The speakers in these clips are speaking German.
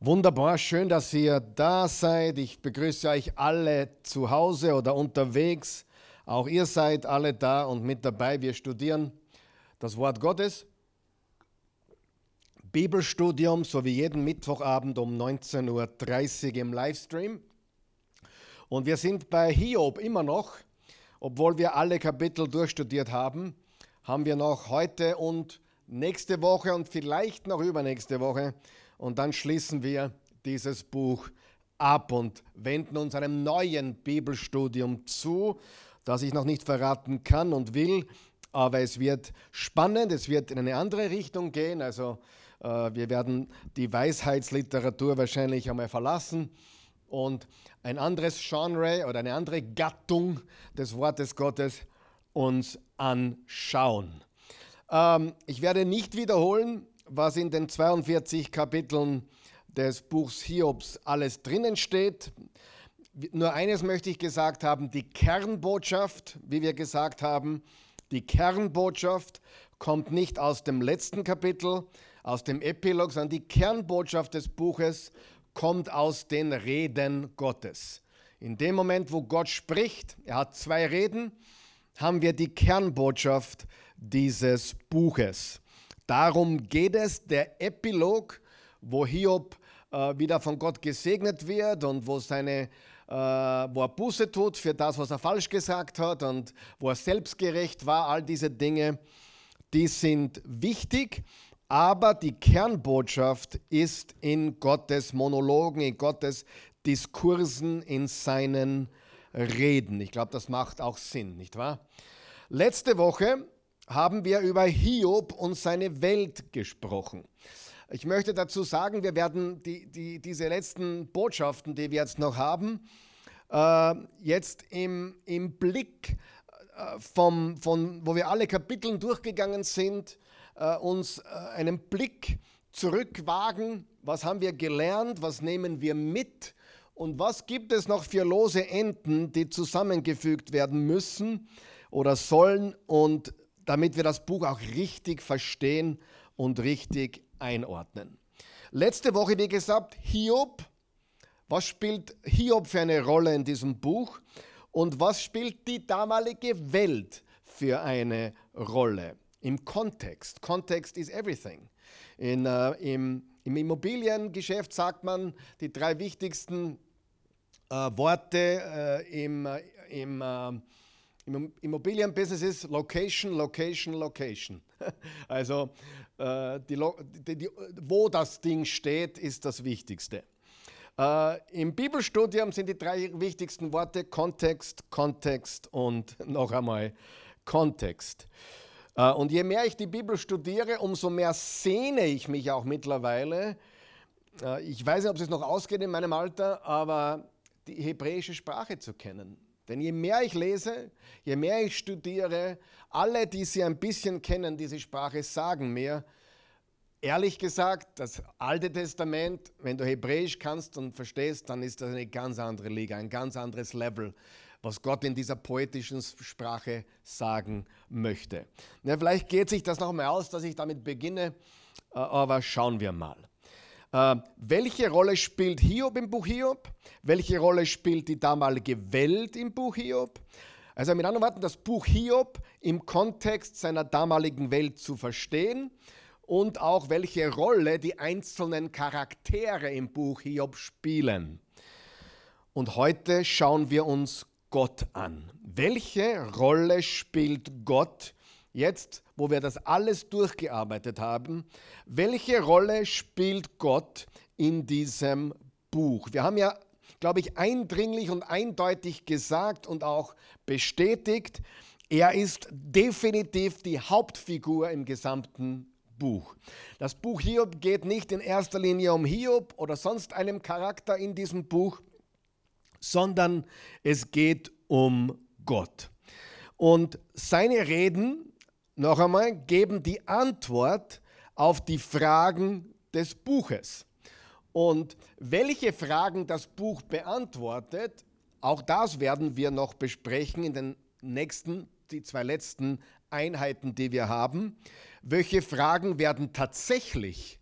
Wunderbar, schön, dass ihr da seid. Ich begrüße euch alle zu Hause oder unterwegs. Auch ihr seid alle da und mit dabei. Wir studieren das Wort Gottes. Bibelstudium, so wie jeden Mittwochabend um 19.30 Uhr im Livestream. Und wir sind bei Hiob immer noch, obwohl wir alle Kapitel durchstudiert haben, haben wir noch heute und nächste Woche und vielleicht noch übernächste Woche und dann schließen wir dieses Buch ab und wenden uns einem neuen Bibelstudium zu, das ich noch nicht verraten kann und will. Aber es wird spannend, es wird in eine andere Richtung gehen. Also äh, wir werden die Weisheitsliteratur wahrscheinlich einmal verlassen und ein anderes Genre oder eine andere Gattung des Wortes Gottes uns anschauen. Ähm, ich werde nicht wiederholen, was in den 42 Kapiteln des Buchs Hiobs alles drinnen steht. Nur eines möchte ich gesagt haben, die Kernbotschaft, wie wir gesagt haben, die Kernbotschaft kommt nicht aus dem letzten Kapitel, aus dem Epilog, sondern die Kernbotschaft des Buches kommt aus den Reden Gottes. In dem Moment, wo Gott spricht, er hat zwei Reden, haben wir die Kernbotschaft dieses Buches. Darum geht es, der Epilog, wo Hiob äh, wieder von Gott gesegnet wird und wo, seine, äh, wo er Buße tut für das, was er falsch gesagt hat und wo er selbstgerecht war, all diese Dinge, die sind wichtig, aber die Kernbotschaft ist in Gottes Monologen, in Gottes Diskursen, in seinen Reden. Ich glaube, das macht auch Sinn, nicht wahr? Letzte Woche haben wir über Hiob und seine Welt gesprochen. Ich möchte dazu sagen, wir werden die, die, diese letzten Botschaften, die wir jetzt noch haben, äh, jetzt im, im Blick äh, vom, von, wo wir alle Kapiteln durchgegangen sind, äh, uns äh, einen Blick zurückwagen. Was haben wir gelernt? Was nehmen wir mit? Und was gibt es noch für lose Enden, die zusammengefügt werden müssen oder sollen? Und damit wir das Buch auch richtig verstehen und richtig einordnen. Letzte Woche, wie gesagt, Hiob. Was spielt Hiob für eine Rolle in diesem Buch? Und was spielt die damalige Welt für eine Rolle im Kontext? Kontext is everything. In, äh, im, Im Immobiliengeschäft sagt man die drei wichtigsten äh, Worte äh, im, äh, im äh, im Immobilienbusiness ist Location, Location, Location. Also äh, die, die, die, wo das Ding steht, ist das Wichtigste. Äh, Im Bibelstudium sind die drei wichtigsten Worte Kontext, Kontext und noch einmal Kontext. Äh, und je mehr ich die Bibel studiere, umso mehr sehne ich mich auch mittlerweile. Äh, ich weiß nicht, ob es noch ausgeht in meinem Alter, aber die hebräische Sprache zu kennen denn je mehr ich lese, je mehr ich studiere, alle, die sie ein bisschen kennen, diese Sprache, sagen mir, ehrlich gesagt, das Alte Testament, wenn du Hebräisch kannst und verstehst, dann ist das eine ganz andere Liga, ein ganz anderes Level, was Gott in dieser poetischen Sprache sagen möchte. Ja, vielleicht geht sich das noch mal aus, dass ich damit beginne, äh, aber schauen wir mal. Äh, welche Rolle spielt Hiob im Buch Hiob? Welche Rolle spielt die damalige Welt im Buch Hiob? Also mit anderen Worten, das Buch Hiob im Kontext seiner damaligen Welt zu verstehen und auch welche Rolle die einzelnen Charaktere im Buch Hiob spielen. Und heute schauen wir uns Gott an. Welche Rolle spielt Gott jetzt, wo wir das alles durchgearbeitet haben, welche Rolle spielt Gott in diesem Buch? Wir haben ja, glaube ich, eindringlich und eindeutig gesagt und auch bestätigt, er ist definitiv die Hauptfigur im gesamten Buch. Das Buch Hiob geht nicht in erster Linie um Hiob oder sonst einem Charakter in diesem Buch, sondern es geht um Gott. Und seine Reden noch einmal, geben die Antwort auf die Fragen des Buches. Und welche Fragen das Buch beantwortet, auch das werden wir noch besprechen in den nächsten, die zwei letzten Einheiten, die wir haben. Welche Fragen werden tatsächlich äh,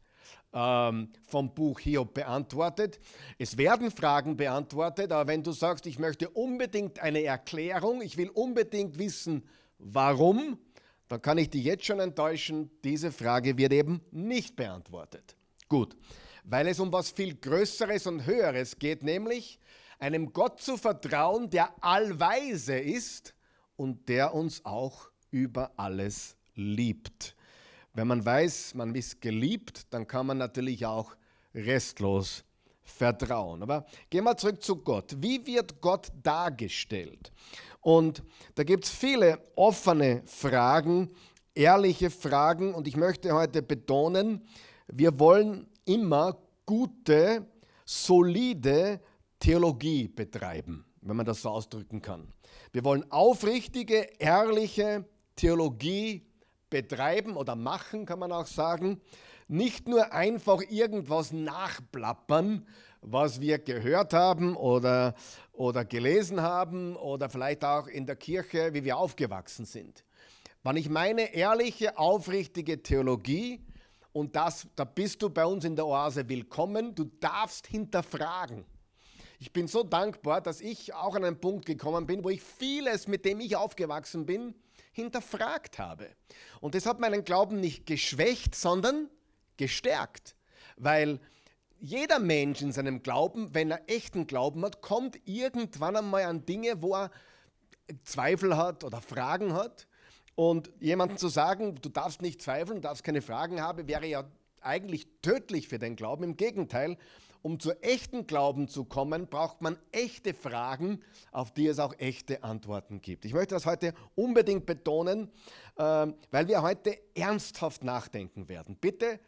ähm, vom Buch Hiob beantwortet. Es werden Fragen beantwortet, aber wenn du sagst, ich möchte unbedingt eine Erklärung, ich will unbedingt wissen, warum, dann kann ich dich jetzt schon enttäuschen, diese Frage wird eben nicht beantwortet. Gut, weil es um was viel Größeres und Höheres geht, nämlich einem Gott zu vertrauen, der allweise ist und der uns auch über alles liebt. Wenn man weiß, man ist geliebt, dann kann man natürlich auch restlos vertrauen. Aber gehen wir zurück zu Gott. Wie wird Gott dargestellt? Und da gibt es viele offene Fragen, ehrliche Fragen. Und ich möchte heute betonen, wir wollen immer gute, solide Theologie betreiben, wenn man das so ausdrücken kann. Wir wollen aufrichtige, ehrliche Theologie betreiben oder machen, kann man auch sagen. Nicht nur einfach irgendwas nachplappern, was wir gehört haben oder, oder gelesen haben oder vielleicht auch in der Kirche, wie wir aufgewachsen sind. Wenn ich meine ehrliche, aufrichtige Theologie, und das, da bist du bei uns in der Oase willkommen, du darfst hinterfragen. Ich bin so dankbar, dass ich auch an einen Punkt gekommen bin, wo ich vieles, mit dem ich aufgewachsen bin, hinterfragt habe. Und das hat meinen Glauben nicht geschwächt, sondern gestärkt. Weil jeder Mensch in seinem Glauben, wenn er echten Glauben hat, kommt irgendwann einmal an Dinge, wo er Zweifel hat oder Fragen hat. Und jemandem zu sagen, du darfst nicht zweifeln, du darfst keine Fragen haben, wäre ja eigentlich tödlich für den Glauben. Im Gegenteil, um zu echten Glauben zu kommen, braucht man echte Fragen, auf die es auch echte Antworten gibt. Ich möchte das heute unbedingt betonen, ähm, weil wir heute ernsthaft nachdenken werden. Bitte äh,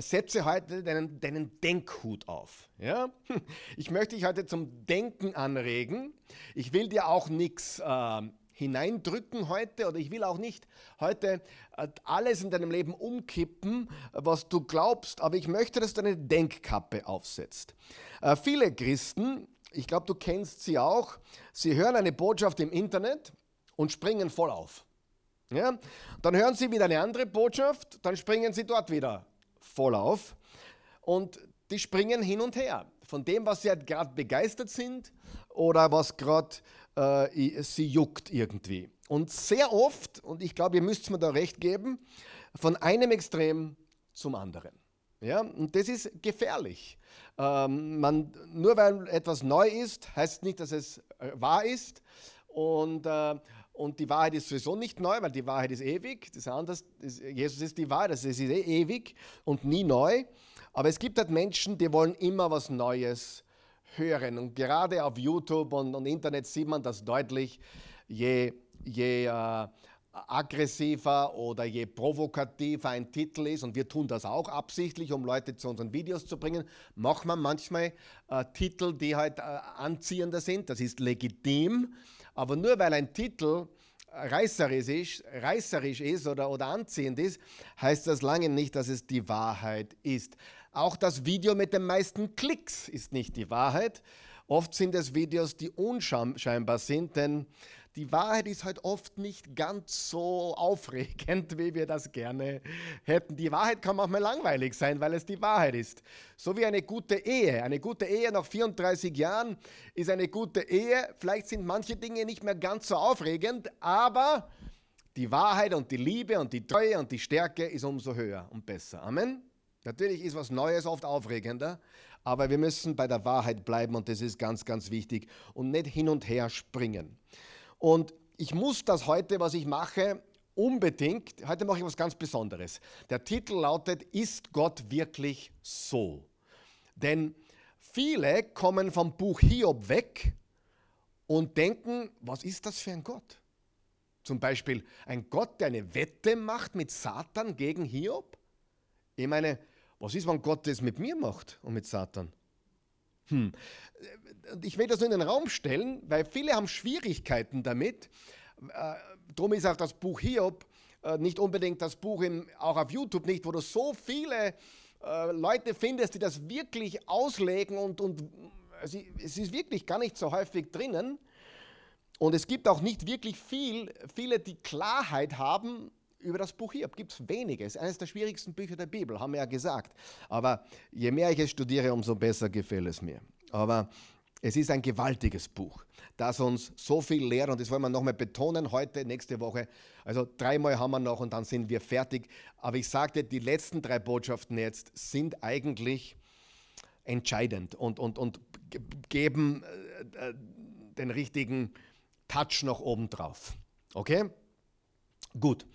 setze heute deinen, deinen Denkhut auf. Ja? Ich möchte dich heute zum Denken anregen. Ich will dir auch nichts äh, hineindrücken heute oder ich will auch nicht heute äh, alles in deinem Leben umkippen, was du glaubst, aber ich möchte, dass du eine Denkkappe aufsetzt. Äh, viele Christen, ich glaube, du kennst sie auch, sie hören eine Botschaft im Internet und springen voll auf. Ja? Dann hören sie wieder eine andere Botschaft, dann springen sie dort wieder voll auf und die springen hin und her. Von dem, was sie halt gerade begeistert sind oder was gerade äh, sie juckt irgendwie. Und sehr oft, und ich glaube, ihr müsst mir da recht geben, von einem Extrem zum anderen. Ja, und das ist gefährlich. Ähm, man, nur weil etwas neu ist, heißt nicht, dass es äh, wahr ist. Und, äh, und die Wahrheit ist sowieso nicht neu, weil die Wahrheit ist ewig. Das ist anders. Jesus ist die Wahrheit, das ist eh ewig und nie neu. Aber es gibt halt Menschen, die wollen immer was Neues hören. Und gerade auf YouTube und, und Internet sieht man das deutlich, je, je äh, aggressiver oder je provokativer ein Titel ist, und wir tun das auch absichtlich, um Leute zu unseren Videos zu bringen, macht man manchmal äh, Titel, die halt äh, anziehender sind. Das ist legitim. Aber nur weil ein Titel reißerisch ist, reißerisch ist oder, oder anziehend ist, heißt das lange nicht, dass es die Wahrheit ist. Auch das Video mit den meisten Klicks ist nicht die Wahrheit. Oft sind es Videos, die unscheinbar sind, denn die Wahrheit ist halt oft nicht ganz so aufregend, wie wir das gerne hätten. Die Wahrheit kann manchmal langweilig sein, weil es die Wahrheit ist. So wie eine gute Ehe. Eine gute Ehe nach 34 Jahren ist eine gute Ehe. Vielleicht sind manche Dinge nicht mehr ganz so aufregend, aber die Wahrheit und die Liebe und die Treue und die Stärke ist umso höher und besser. Amen. Natürlich ist was Neues oft aufregender, aber wir müssen bei der Wahrheit bleiben und das ist ganz, ganz wichtig und nicht hin und her springen. Und ich muss das heute, was ich mache, unbedingt, heute mache ich was ganz Besonderes. Der Titel lautet, ist Gott wirklich so? Denn viele kommen vom Buch Hiob weg und denken, was ist das für ein Gott? Zum Beispiel ein Gott, der eine Wette macht mit Satan gegen Hiob? Ich meine, was ist, wenn Gott das mit mir macht und mit Satan? Hm. Ich will das nur in den Raum stellen, weil viele haben Schwierigkeiten damit. Äh, darum ist auch das Buch Hiob äh, nicht unbedingt das Buch, im, auch auf YouTube nicht, wo du so viele äh, Leute findest, die das wirklich auslegen und, und es ist wirklich gar nicht so häufig drinnen. Und es gibt auch nicht wirklich viel, viele, die Klarheit haben über das Buch Hiob gibt es wenige. Es ist eines der schwierigsten Bücher der Bibel, haben wir ja gesagt. Aber je mehr ich es studiere, umso besser gefällt es mir. Aber es ist ein gewaltiges Buch, das uns so viel lehrt und das wollen wir nochmal betonen heute, nächste Woche. Also dreimal haben wir noch und dann sind wir fertig. Aber ich sagte, die letzten drei Botschaften jetzt sind eigentlich entscheidend und, und, und geben äh, äh den richtigen Touch noch oben drauf. Okay? Gut.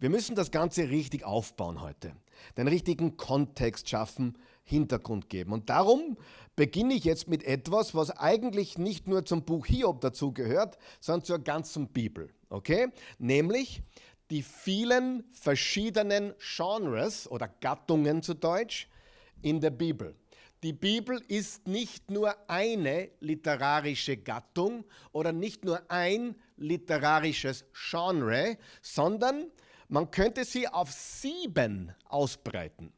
Wir müssen das Ganze richtig aufbauen heute, den richtigen Kontext schaffen, Hintergrund geben. Und darum beginne ich jetzt mit etwas, was eigentlich nicht nur zum Buch Hiob dazugehört, sondern zur ganzen Bibel. Okay? Nämlich die vielen verschiedenen Genres oder Gattungen zu Deutsch in der Bibel. Die Bibel ist nicht nur eine literarische Gattung oder nicht nur ein literarisches Genre, sondern man könnte sie auf sieben ausbreiten.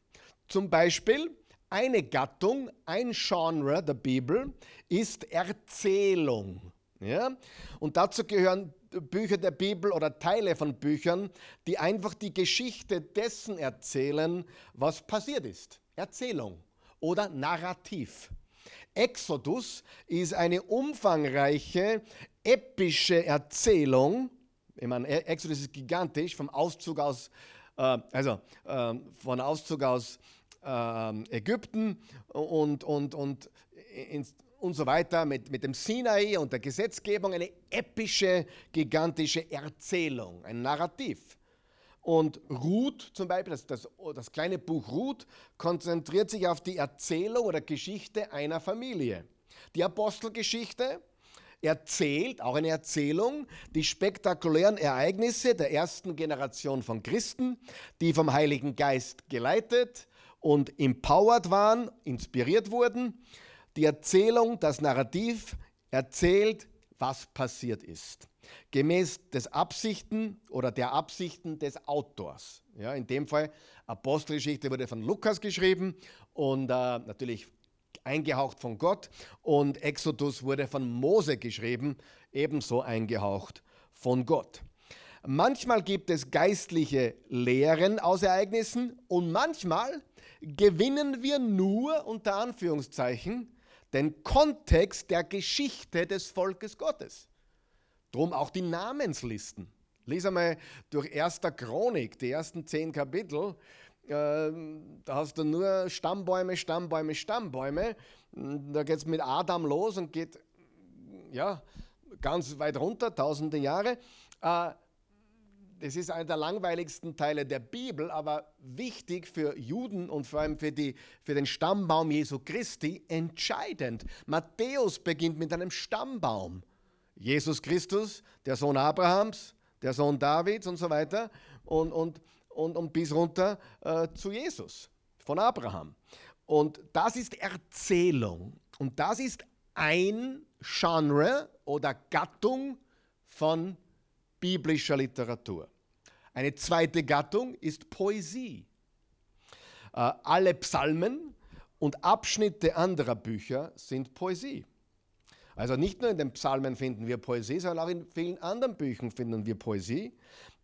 Zum Beispiel eine Gattung, ein Genre der Bibel ist Erzählung. Ja? Und dazu gehören Bücher der Bibel oder Teile von Büchern, die einfach die Geschichte dessen erzählen, was passiert ist. Erzählung oder Narrativ. Exodus ist eine umfangreiche, epische Erzählung ich meine, e- Exodus ist gigantisch, vom Auszug aus, äh, also äh, von Auszug aus äh, Ägypten und, und, und, ins, und so weiter mit, mit dem Sinai und der Gesetzgebung, eine epische, gigantische Erzählung, ein Narrativ. Und Ruth zum Beispiel, das, das, das kleine Buch Ruth, konzentriert sich auf die Erzählung oder Geschichte einer Familie. Die Apostelgeschichte erzählt, auch eine Erzählung, die spektakulären Ereignisse der ersten Generation von Christen, die vom Heiligen Geist geleitet und empowered waren, inspiriert wurden. Die Erzählung, das Narrativ erzählt, was passiert ist. Gemäß des Absichten oder der Absichten des Autors. Ja, in dem Fall Apostelgeschichte wurde von Lukas geschrieben und äh, natürlich eingehaucht von Gott und Exodus wurde von Mose geschrieben, ebenso eingehaucht von Gott. Manchmal gibt es geistliche Lehren aus Ereignissen und manchmal gewinnen wir nur unter Anführungszeichen den Kontext der Geschichte des Volkes Gottes. Drum auch die Namenslisten. Lies einmal durch 1. Chronik, die ersten zehn Kapitel. Ähm, da hast du nur Stammbäume, Stammbäume, Stammbäume. Da geht es mit Adam los und geht ja, ganz weit runter, tausende Jahre. Äh, das ist einer der langweiligsten Teile der Bibel, aber wichtig für Juden und vor allem für, die, für den Stammbaum Jesu Christi entscheidend. Matthäus beginnt mit einem Stammbaum. Jesus Christus, der Sohn Abrahams, der Sohn Davids und so weiter. Und, und und, und bis runter äh, zu Jesus von Abraham. Und das ist Erzählung. Und das ist ein Genre oder Gattung von biblischer Literatur. Eine zweite Gattung ist Poesie. Äh, alle Psalmen und Abschnitte anderer Bücher sind Poesie. Also nicht nur in den Psalmen finden wir Poesie, sondern auch in vielen anderen Büchern finden wir Poesie.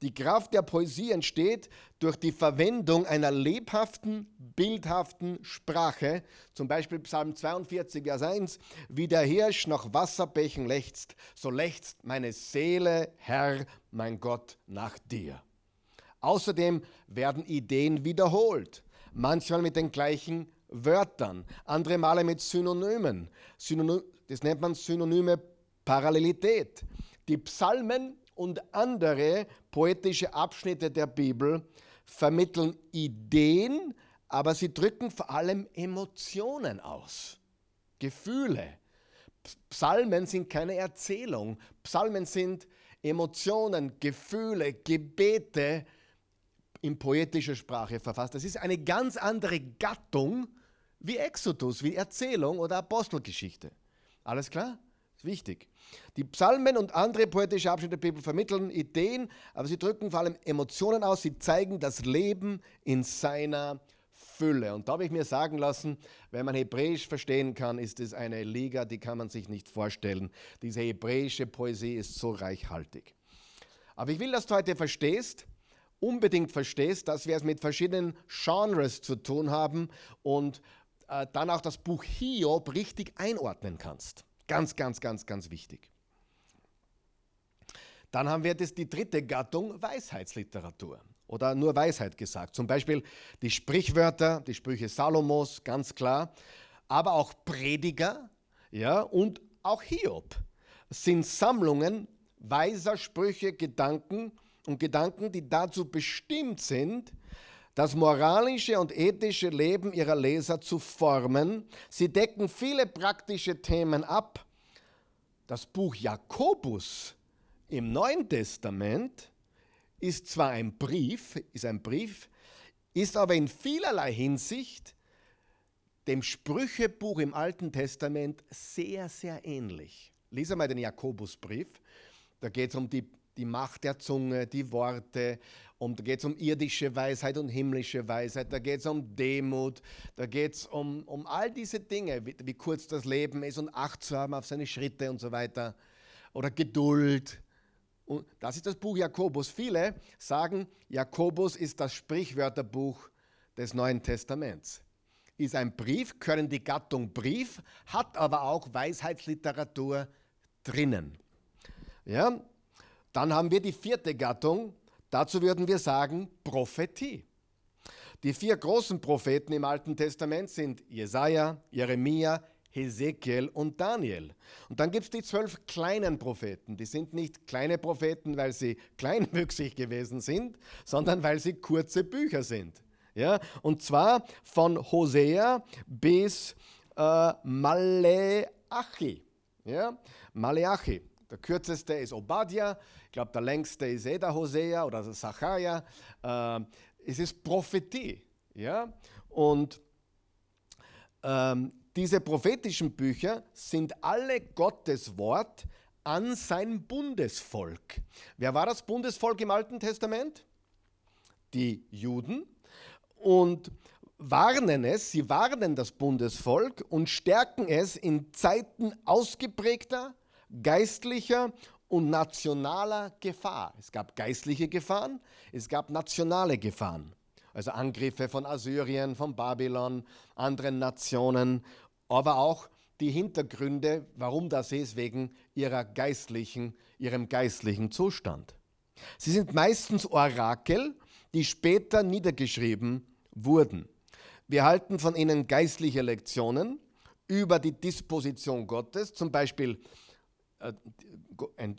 Die Kraft der Poesie entsteht durch die Verwendung einer lebhaften, bildhaften Sprache. Zum Beispiel Psalm 42, Vers 1. Wie der Hirsch nach Wasserbächen lechzt, so lechzt meine Seele, Herr, mein Gott, nach dir. Außerdem werden Ideen wiederholt, manchmal mit den gleichen Wörtern, andere Male mit Synonymen. Synonym, das nennt man synonyme Parallelität. Die Psalmen und andere poetische Abschnitte der Bibel vermitteln Ideen, aber sie drücken vor allem Emotionen aus, Gefühle. Psalmen sind keine Erzählung. Psalmen sind Emotionen, Gefühle, Gebete in poetischer Sprache verfasst. Das ist eine ganz andere Gattung wie Exodus, wie Erzählung oder Apostelgeschichte. Alles klar? Ist wichtig. Die Psalmen und andere poetische Abschnitte der Bibel vermitteln Ideen, aber sie drücken vor allem Emotionen aus. Sie zeigen das Leben in seiner Fülle. Und da habe ich mir sagen lassen, wenn man Hebräisch verstehen kann, ist es eine Liga, die kann man sich nicht vorstellen. Diese hebräische Poesie ist so reichhaltig. Aber ich will, dass du heute verstehst unbedingt verstehst, dass wir es mit verschiedenen Genres zu tun haben und äh, dann auch das Buch Hiob richtig einordnen kannst. Ganz, ganz, ganz, ganz wichtig. Dann haben wir das, die dritte Gattung, Weisheitsliteratur oder nur Weisheit gesagt. Zum Beispiel die Sprichwörter, die Sprüche Salomos, ganz klar, aber auch Prediger ja, und auch Hiob sind Sammlungen weiser Sprüche, Gedanken und Gedanken, die dazu bestimmt sind, das moralische und ethische Leben ihrer Leser zu formen. Sie decken viele praktische Themen ab. Das Buch Jakobus im Neuen Testament ist zwar ein Brief, ist ein Brief, ist aber in vielerlei Hinsicht dem Sprüchebuch im Alten Testament sehr, sehr ähnlich. Lies einmal den Jakobusbrief. Da geht es um die, die Macht der Zunge, die Worte, um, da geht es um irdische Weisheit und himmlische Weisheit, da geht es um Demut, da geht es um, um all diese Dinge, wie, wie kurz das Leben ist und Acht zu haben auf seine Schritte und so weiter. Oder Geduld. Und das ist das Buch Jakobus. Viele sagen, Jakobus ist das Sprichwörterbuch des Neuen Testaments. Ist ein Brief, können die Gattung Brief, hat aber auch Weisheitsliteratur drinnen. Ja? Dann haben wir die vierte Gattung, dazu würden wir sagen Prophetie. Die vier großen Propheten im Alten Testament sind Jesaja, Jeremia, Hesekiel und Daniel. Und dann gibt es die zwölf kleinen Propheten. Die sind nicht kleine Propheten, weil sie kleinwüchsig gewesen sind, sondern weil sie kurze Bücher sind. Ja? Und zwar von Hosea bis äh, Maleachi. Ja? Maleachi. Der kürzeste ist Obadja, ich glaube, der längste ist der Hosea oder Sacharja. Äh, es ist Prophetie. Ja? Und ähm, diese prophetischen Bücher sind alle Gottes Wort an sein Bundesvolk. Wer war das Bundesvolk im Alten Testament? Die Juden. Und warnen es, sie warnen das Bundesvolk und stärken es in Zeiten ausgeprägter, geistlicher und nationaler Gefahr. Es gab geistliche Gefahren, es gab nationale Gefahren. Also Angriffe von Assyrien, von Babylon, anderen Nationen aber auch die Hintergründe, warum das ist, wegen ihrer geistlichen, ihrem geistlichen Zustand. Sie sind meistens Orakel, die später niedergeschrieben wurden. Wir halten von ihnen geistliche Lektionen über die Disposition Gottes, zum Beispiel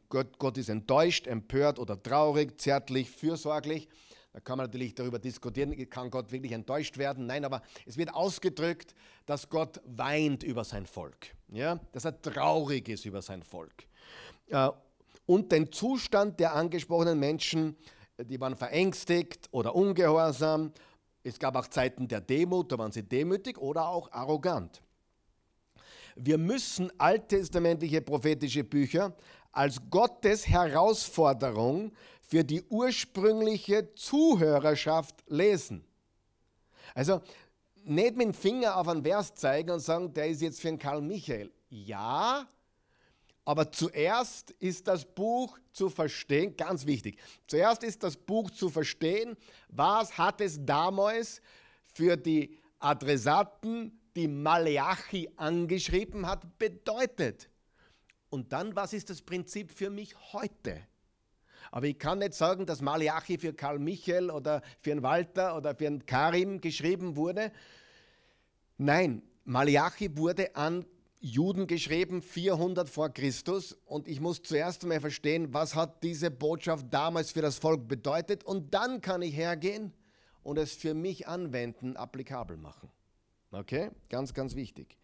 Gott ist enttäuscht, empört oder traurig, zärtlich, fürsorglich. Da kann man natürlich darüber diskutieren, kann Gott wirklich enttäuscht werden? Nein, aber es wird ausgedrückt, dass Gott weint über sein Volk, ja? dass er traurig ist über sein Volk. Äh, und den Zustand der angesprochenen Menschen, die waren verängstigt oder ungehorsam. Es gab auch Zeiten der Demut, da waren sie demütig oder auch arrogant. Wir müssen alttestamentliche prophetische Bücher als Gottes Herausforderung für die ursprüngliche Zuhörerschaft lesen. Also nicht mit dem Finger auf einen Vers zeigen und sagen, der ist jetzt für einen Karl Michael. Ja, aber zuerst ist das Buch zu verstehen, ganz wichtig, zuerst ist das Buch zu verstehen, was hat es damals für die Adressaten, die Maleachi angeschrieben hat, bedeutet. Und dann, was ist das Prinzip für mich heute? Aber ich kann nicht sagen, dass Malachi für Karl Michael oder für einen Walter oder für einen Karim geschrieben wurde. Nein, Malachi wurde an Juden geschrieben, 400 vor Christus. Und ich muss zuerst einmal verstehen, was hat diese Botschaft damals für das Volk bedeutet. Und dann kann ich hergehen und es für mich anwenden, applikabel machen. Okay? Ganz, ganz wichtig.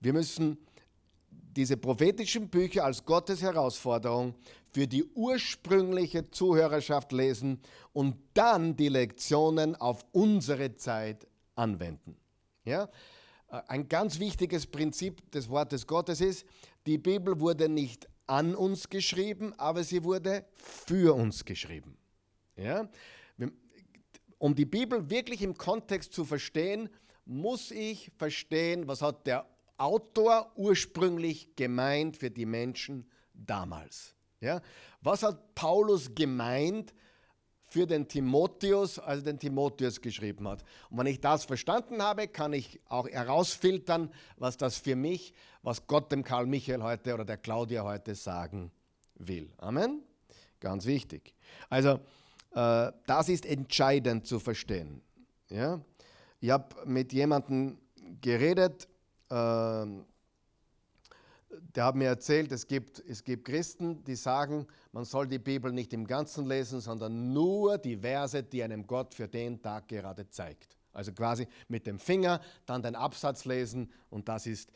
Wir müssen diese prophetischen Bücher als Gottes Herausforderung für die ursprüngliche Zuhörerschaft lesen und dann die Lektionen auf unsere Zeit anwenden. Ja? Ein ganz wichtiges Prinzip des Wortes Gottes ist, die Bibel wurde nicht an uns geschrieben, aber sie wurde für uns geschrieben. Ja? Um die Bibel wirklich im Kontext zu verstehen, muss ich verstehen, was hat der Autor ursprünglich gemeint für die Menschen damals. Ja? Was hat Paulus gemeint für den Timotheus, als er den Timotheus geschrieben hat. Und wenn ich das verstanden habe, kann ich auch herausfiltern, was das für mich, was Gott dem Karl Michael heute oder der Claudia heute sagen will. Amen. Ganz wichtig. Also, äh, das ist entscheidend zu verstehen. Ja? Ich habe mit jemandem geredet, äh, der hat mir erzählt, es gibt, es gibt Christen, die sagen, man soll die Bibel nicht im Ganzen lesen, sondern nur die Verse, die einem Gott für den Tag gerade zeigt. Also quasi mit dem Finger, dann den Absatz lesen und das ist,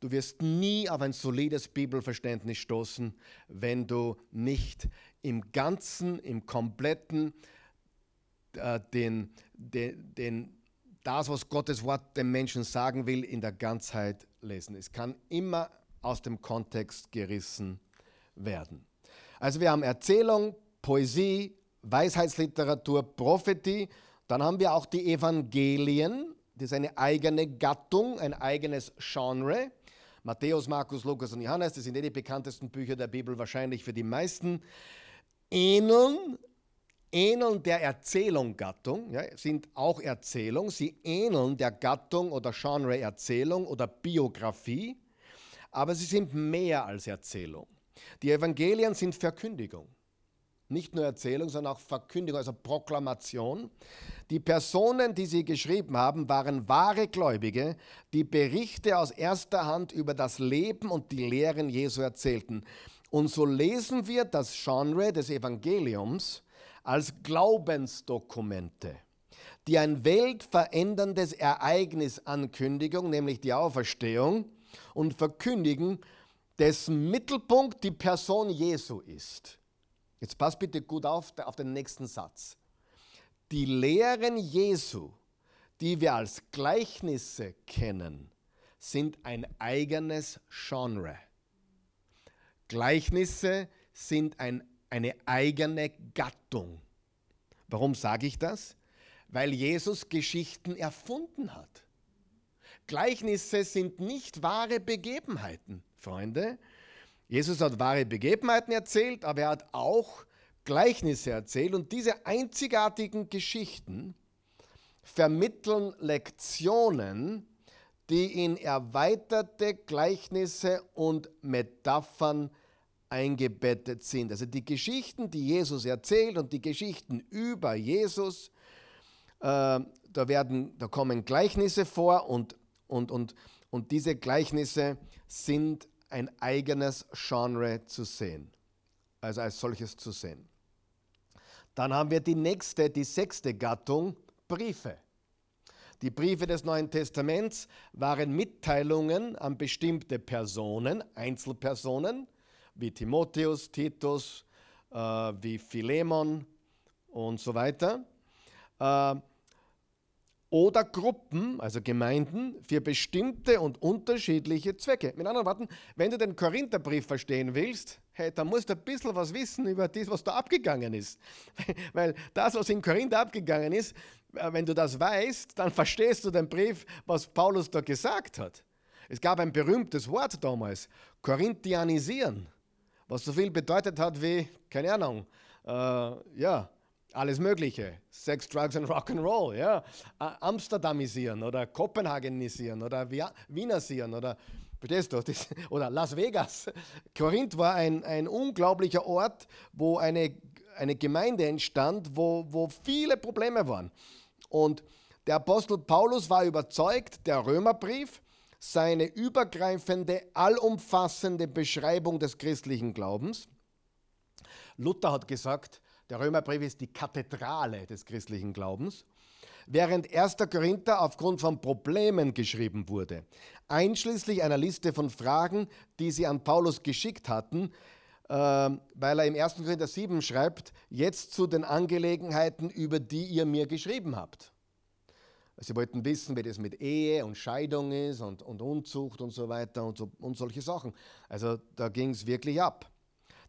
du wirst nie auf ein solides Bibelverständnis stoßen, wenn du nicht im Ganzen, im Kompletten äh, den, den, den, das, was Gottes Wort dem Menschen sagen will, in der Ganzheit lesen. Es kann immer aus dem Kontext gerissen werden. Also wir haben Erzählung, Poesie, Weisheitsliteratur, Prophetie. Dann haben wir auch die Evangelien. Das ist eine eigene Gattung, ein eigenes Genre. Matthäus, Markus, Lukas und Johannes, das sind eh die bekanntesten Bücher der Bibel wahrscheinlich für die meisten, ähneln, ähneln der Erzählung-Gattung, ja, sind auch Erzählung. Sie ähneln der Gattung oder Genre Erzählung oder Biografie aber sie sind mehr als Erzählung. Die Evangelien sind Verkündigung. Nicht nur Erzählung, sondern auch Verkündigung, also Proklamation. Die Personen, die sie geschrieben haben, waren wahre Gläubige, die Berichte aus erster Hand über das Leben und die Lehren Jesu erzählten. Und so lesen wir das Genre des Evangeliums als Glaubensdokumente, die ein weltveränderndes Ereignis ankündigen, nämlich die Auferstehung, und verkündigen, dessen Mittelpunkt die Person Jesu ist. Jetzt pass bitte gut auf, auf den nächsten Satz. Die Lehren Jesu, die wir als Gleichnisse kennen, sind ein eigenes Genre. Gleichnisse sind ein, eine eigene Gattung. Warum sage ich das? Weil Jesus Geschichten erfunden hat. Gleichnisse sind nicht wahre Begebenheiten, Freunde. Jesus hat wahre Begebenheiten erzählt, aber er hat auch Gleichnisse erzählt und diese einzigartigen Geschichten vermitteln Lektionen, die in erweiterte Gleichnisse und Metaphern eingebettet sind. Also die Geschichten, die Jesus erzählt und die Geschichten über Jesus, äh, da, werden, da kommen Gleichnisse vor und und, und, und diese Gleichnisse sind ein eigenes Genre zu sehen, also als solches zu sehen. Dann haben wir die nächste, die sechste Gattung, Briefe. Die Briefe des Neuen Testaments waren Mitteilungen an bestimmte Personen, Einzelpersonen, wie Timotheus, Titus, äh, wie Philemon und so weiter. Äh, oder Gruppen, also Gemeinden, für bestimmte und unterschiedliche Zwecke. Mit anderen Worten, wenn du den Korintherbrief verstehen willst, hey, dann musst du ein bisschen was wissen über das, was da abgegangen ist. Weil das, was in Korinth abgegangen ist, äh, wenn du das weißt, dann verstehst du den Brief, was Paulus da gesagt hat. Es gab ein berühmtes Wort damals, Korinthianisieren, was so viel bedeutet hat wie, keine Ahnung, äh, ja, alles Mögliche. Sex, Drugs und Rock'n'Roll. Ja. Amsterdamisieren oder Kopenhagenisieren oder Wienersieren oder Verstehst du? Das, oder Las Vegas. Korinth war ein, ein unglaublicher Ort, wo eine, eine Gemeinde entstand, wo, wo viele Probleme waren. Und der Apostel Paulus war überzeugt, der Römerbrief sei eine übergreifende, allumfassende Beschreibung des christlichen Glaubens. Luther hat gesagt, der Römerbrief ist die Kathedrale des christlichen Glaubens, während 1. Korinther aufgrund von Problemen geschrieben wurde, einschließlich einer Liste von Fragen, die sie an Paulus geschickt hatten, äh, weil er im 1. Korinther 7 schreibt, jetzt zu den Angelegenheiten, über die ihr mir geschrieben habt. Sie wollten wissen, wie das mit Ehe und Scheidung ist und, und Unzucht und so weiter und, so, und solche Sachen. Also da ging es wirklich ab.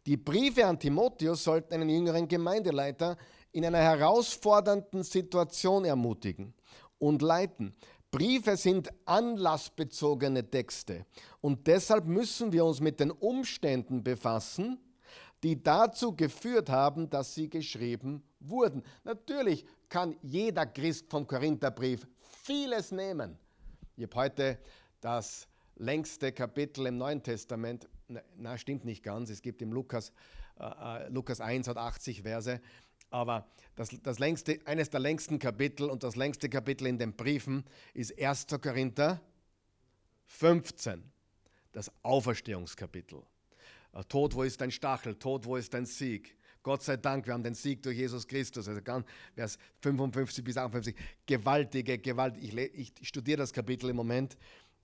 Die Briefe an Timotheus sollten einen jüngeren Gemeindeleiter in einer herausfordernden Situation ermutigen und leiten. Briefe sind anlassbezogene Texte und deshalb müssen wir uns mit den Umständen befassen, die dazu geführt haben, dass sie geschrieben wurden. Natürlich kann jeder Christ vom Korintherbrief vieles nehmen. Ich habe heute das längste Kapitel im Neuen Testament, na, stimmt nicht ganz, es gibt im Lukas, äh, äh Lukas 1 hat 80 Verse, aber das, das längste, eines der längsten Kapitel und das längste Kapitel in den Briefen ist 1. Korinther 15, das Auferstehungskapitel. Äh, Tod, wo ist dein Stachel? Tod, wo ist dein Sieg? Gott sei Dank, wir haben den Sieg durch Jesus Christus. Also ganz, Vers 55 bis 58. Gewaltige, gewaltige. Ich, ich studiere das Kapitel im Moment,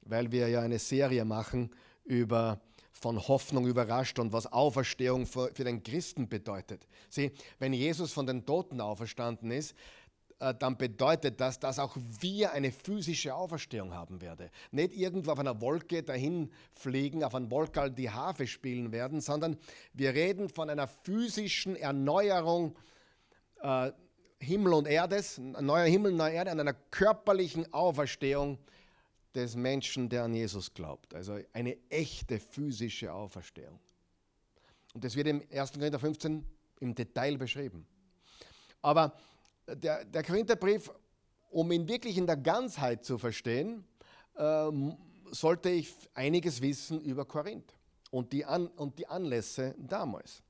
weil wir ja eine Serie machen über von Hoffnung überrascht und was Auferstehung für, für den Christen bedeutet. Sieh, wenn Jesus von den Toten auferstanden ist, dann bedeutet das, dass auch wir eine physische Auferstehung haben werden. Nicht irgendwo auf einer Wolke dahin fliegen, auf einem Wolkal die Harfe spielen werden, sondern wir reden von einer physischen Erneuerung äh, Himmel und Erdes, neuer Himmel, neue Erde, an einer körperlichen Auferstehung des Menschen, der an Jesus glaubt. Also eine echte physische Auferstehung. Und das wird im 1. Korinther 15 im Detail beschrieben. Aber der, der Korintherbrief, um ihn wirklich in der Ganzheit zu verstehen, äh, sollte ich einiges wissen über Korinth und die, An und die Anlässe damals.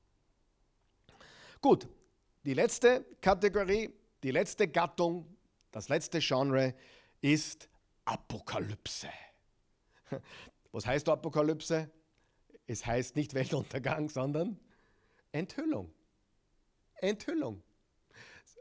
Gut, die letzte Kategorie, die letzte Gattung, das letzte Genre ist Apokalypse. Was heißt Apokalypse? Es heißt nicht Weltuntergang, sondern Enthüllung. Enthüllung.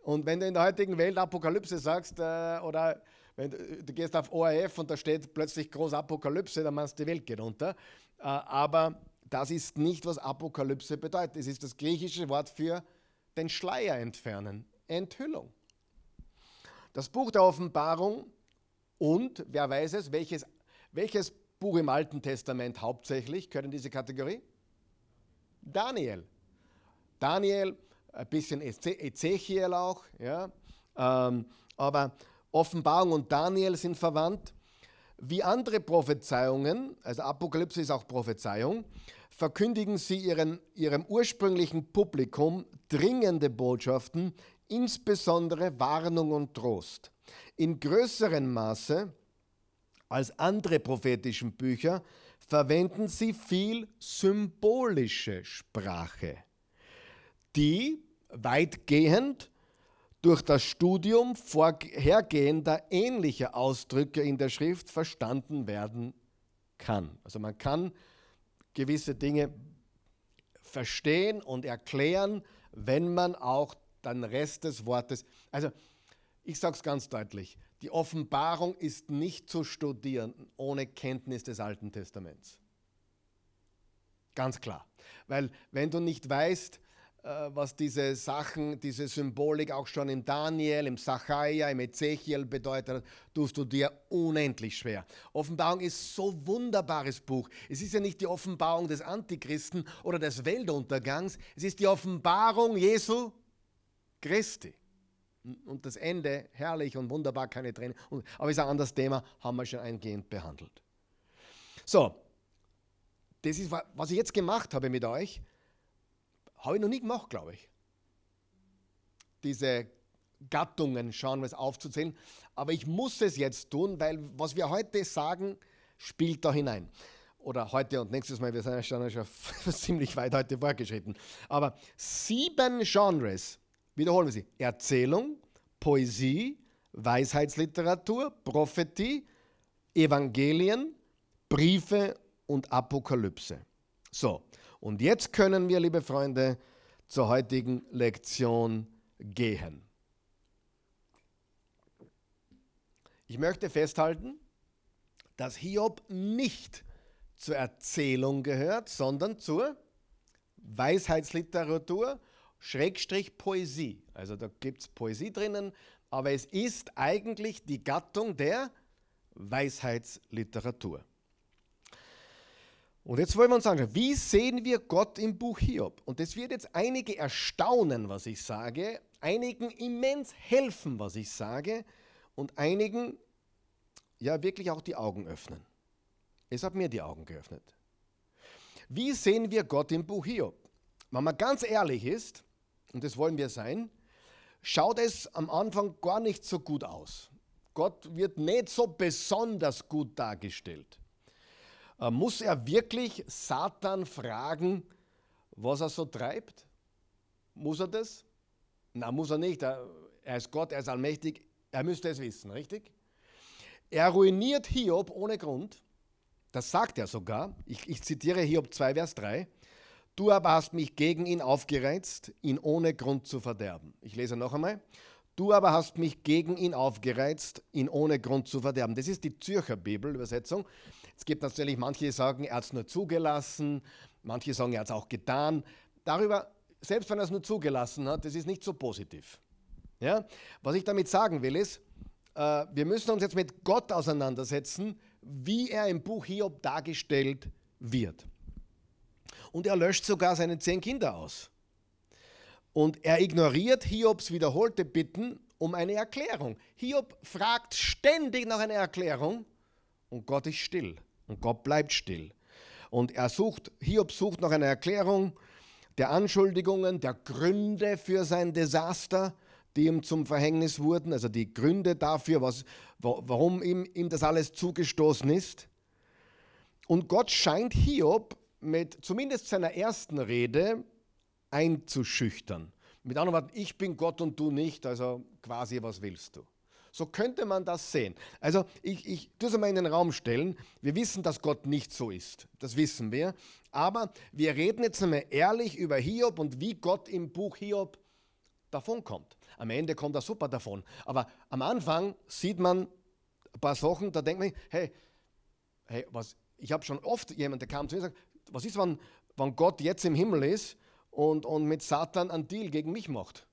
Und wenn du in der heutigen Welt Apokalypse sagst, äh, oder wenn du, du, gehst auf ORF und da steht plötzlich groß Apokalypse, dann meinst du, die Welt geht unter. Äh, aber das ist nicht, was Apokalypse bedeutet. Es ist das griechische Wort für den Schleier entfernen, Enthüllung. Das Buch der Offenbarung und, wer weiß es, welches, welches Buch im Alten Testament hauptsächlich gehört in diese Kategorie? Daniel. Daniel ein bisschen Ezechiel auch, ja. Ähm, aber Offenbarung und Daniel sind verwandt. Wie andere Prophezeiungen, also Apokalypse ist auch Prophezeiung, verkündigen sie ihren, ihrem ursprünglichen Publikum dringende Botschaften, insbesondere Warnung und Trost. In größerem Maße als andere prophetischen Bücher verwenden sie viel symbolische Sprache, die weitgehend durch das Studium vorhergehender ähnlicher Ausdrücke in der Schrift verstanden werden kann. Also man kann gewisse Dinge verstehen und erklären, wenn man auch den Rest des Wortes, also ich sage es ganz deutlich, die Offenbarung ist nicht zu studieren ohne Kenntnis des Alten Testaments. Ganz klar. Weil wenn du nicht weißt, was diese Sachen, diese Symbolik auch schon im Daniel, im Sacharja, im Ezechiel bedeutet tust du dir unendlich schwer. Offenbarung ist so wunderbares Buch. Es ist ja nicht die Offenbarung des Antichristen oder des Weltuntergangs, es ist die Offenbarung Jesu Christi. Und das Ende herrlich und wunderbar, keine Tränen. Aber ist ein anderes Thema, haben wir schon eingehend behandelt. So, das ist, was ich jetzt gemacht habe mit euch. Habe ich noch nie gemacht, glaube ich. Diese Gattungen schauen wir es aufzuzählen. Aber ich muss es jetzt tun, weil was wir heute sagen, spielt da hinein. Oder heute und nächstes Mal, wir sind ja schon, schon ziemlich weit heute vorgeschritten. Aber sieben Genres, wiederholen wir sie: Erzählung, Poesie, Weisheitsliteratur, Prophetie, Evangelien, Briefe und Apokalypse. So, und jetzt können wir, liebe Freunde, zur heutigen Lektion gehen. Ich möchte festhalten, dass Hiob nicht zur Erzählung gehört, sondern zur Weisheitsliteratur, Schrägstrich Poesie. Also da gibt es Poesie drinnen, aber es ist eigentlich die Gattung der Weisheitsliteratur. Und jetzt wollen wir uns anschauen, wie sehen wir Gott im Buch Hiob? Und es wird jetzt einige erstaunen, was ich sage, einigen immens helfen, was ich sage, und einigen ja wirklich auch die Augen öffnen. Es hat mir die Augen geöffnet. Wie sehen wir Gott im Buch Hiob? wenn man ganz ehrlich ist, und das wollen wir sein, schaut es am Anfang gar nicht so gut aus. Gott wird nicht so besonders gut dargestellt. Äh, muss er wirklich Satan fragen, was er so treibt? Muss er das? Na, muss er nicht. Er, ist Gott, er ist allmächtig. Er müsste es wissen, richtig? Er ruiniert Hiob ohne Grund. Das sagt er sogar. Ich, ich zitiere Hiob 2, Vers 3. Du aber hast mich gegen ihn aufgereizt, ihn ohne Grund zu verderben. Ich lese noch einmal. Du aber hast mich gegen ihn aufgereizt, ihn ohne Grund zu verderben. Das ist die Zürcher Bibelübersetzung. Es gibt natürlich manche, die sagen, er hat es nur zugelassen, manche sagen, er hat es auch getan. Darüber, selbst wenn er es nur zugelassen hat, das ist nicht so positiv. Ja? Was ich damit sagen will, ist, äh, wir müssen uns jetzt mit Gott auseinandersetzen, wie er im Buch Hiob dargestellt wird. Und er löscht sogar seine zehn Kinder aus. Und er ignoriert Hiobs wiederholte Bitten um eine Erklärung. Hiob fragt ständig nach einer Erklärung und Gott ist still und Gott bleibt still. Und er sucht, Hiob sucht nach einer Erklärung der Anschuldigungen, der Gründe für sein Desaster, die ihm zum Verhängnis wurden, also die Gründe dafür, was, warum ihm, ihm das alles zugestoßen ist. Und Gott scheint Hiob mit zumindest seiner ersten Rede einzuschüchtern. Mit anderen Worten, ich bin Gott und du nicht, also quasi, was willst du? So könnte man das sehen. Also ich, ich tue es einmal in den Raum stellen. Wir wissen, dass Gott nicht so ist. Das wissen wir. Aber wir reden jetzt einmal ehrlich über Hiob und wie Gott im Buch Hiob davonkommt. Am Ende kommt er super davon. Aber am Anfang sieht man ein paar Sachen, da denkt man, hey, hey was, ich habe schon oft jemanden, der kam zu mir und sagt, was ist, wenn, wenn Gott jetzt im Himmel ist und, und mit Satan einen Deal gegen mich macht.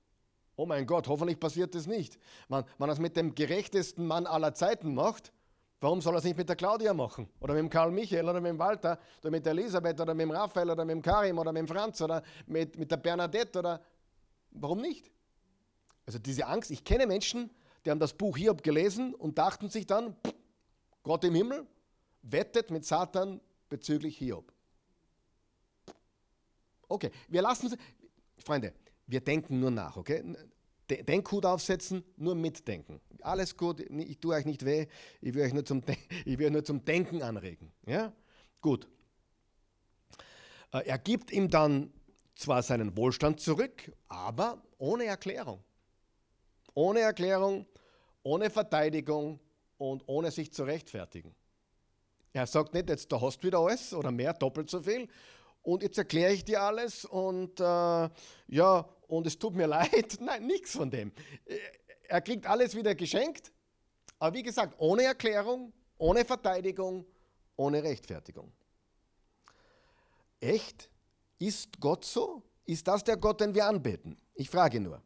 Oh mein Gott, hoffentlich passiert das nicht. Wenn, er es mit dem gerechtesten Mann aller Zeiten macht, warum soll er es nicht mit der Claudia machen? Oder mit dem Karl Michael oder mit dem Walter oder mit der Elisabeth oder mit dem Raphael oder mit dem Karim oder mit dem Franz oder mit, mit der Bernadette oder warum nicht? Also diese Angst, ich kenne Menschen, die haben das Buch Hiob gelesen und dachten sich dann, Gott im Himmel wettet mit Satan bezüglich Hiob. Okay, wir lassen es. Freunde, wir denken nur nach, okay? Denkhut aufsetzen, nur mitdenken. Alles gut, ich tue euch nicht weh, ich will euch nur zum, ich will nur zum Denken anregen. Ja? Gut. Äh, er gibt ihm dann zwar seinen Wohlstand zurück, aber ohne Erklärung. Ohne Erklärung, ohne Verteidigung und ohne sich zu rechtfertigen. Er sagt nicht, jetzt da hast du wieder alles oder mehr, doppelt so viel und jetzt erkläre ich dir alles und äh, ja, und es tut mir leid. Nein, nichts von dem. Er kriegt alles wieder geschenkt, aber wie gesagt, ohne Erklärung, ohne Verteidigung, ohne Rechtfertigung. Echt? Ist Gott so? Ist das der Gott, den wir anbeten? Ich frage nur.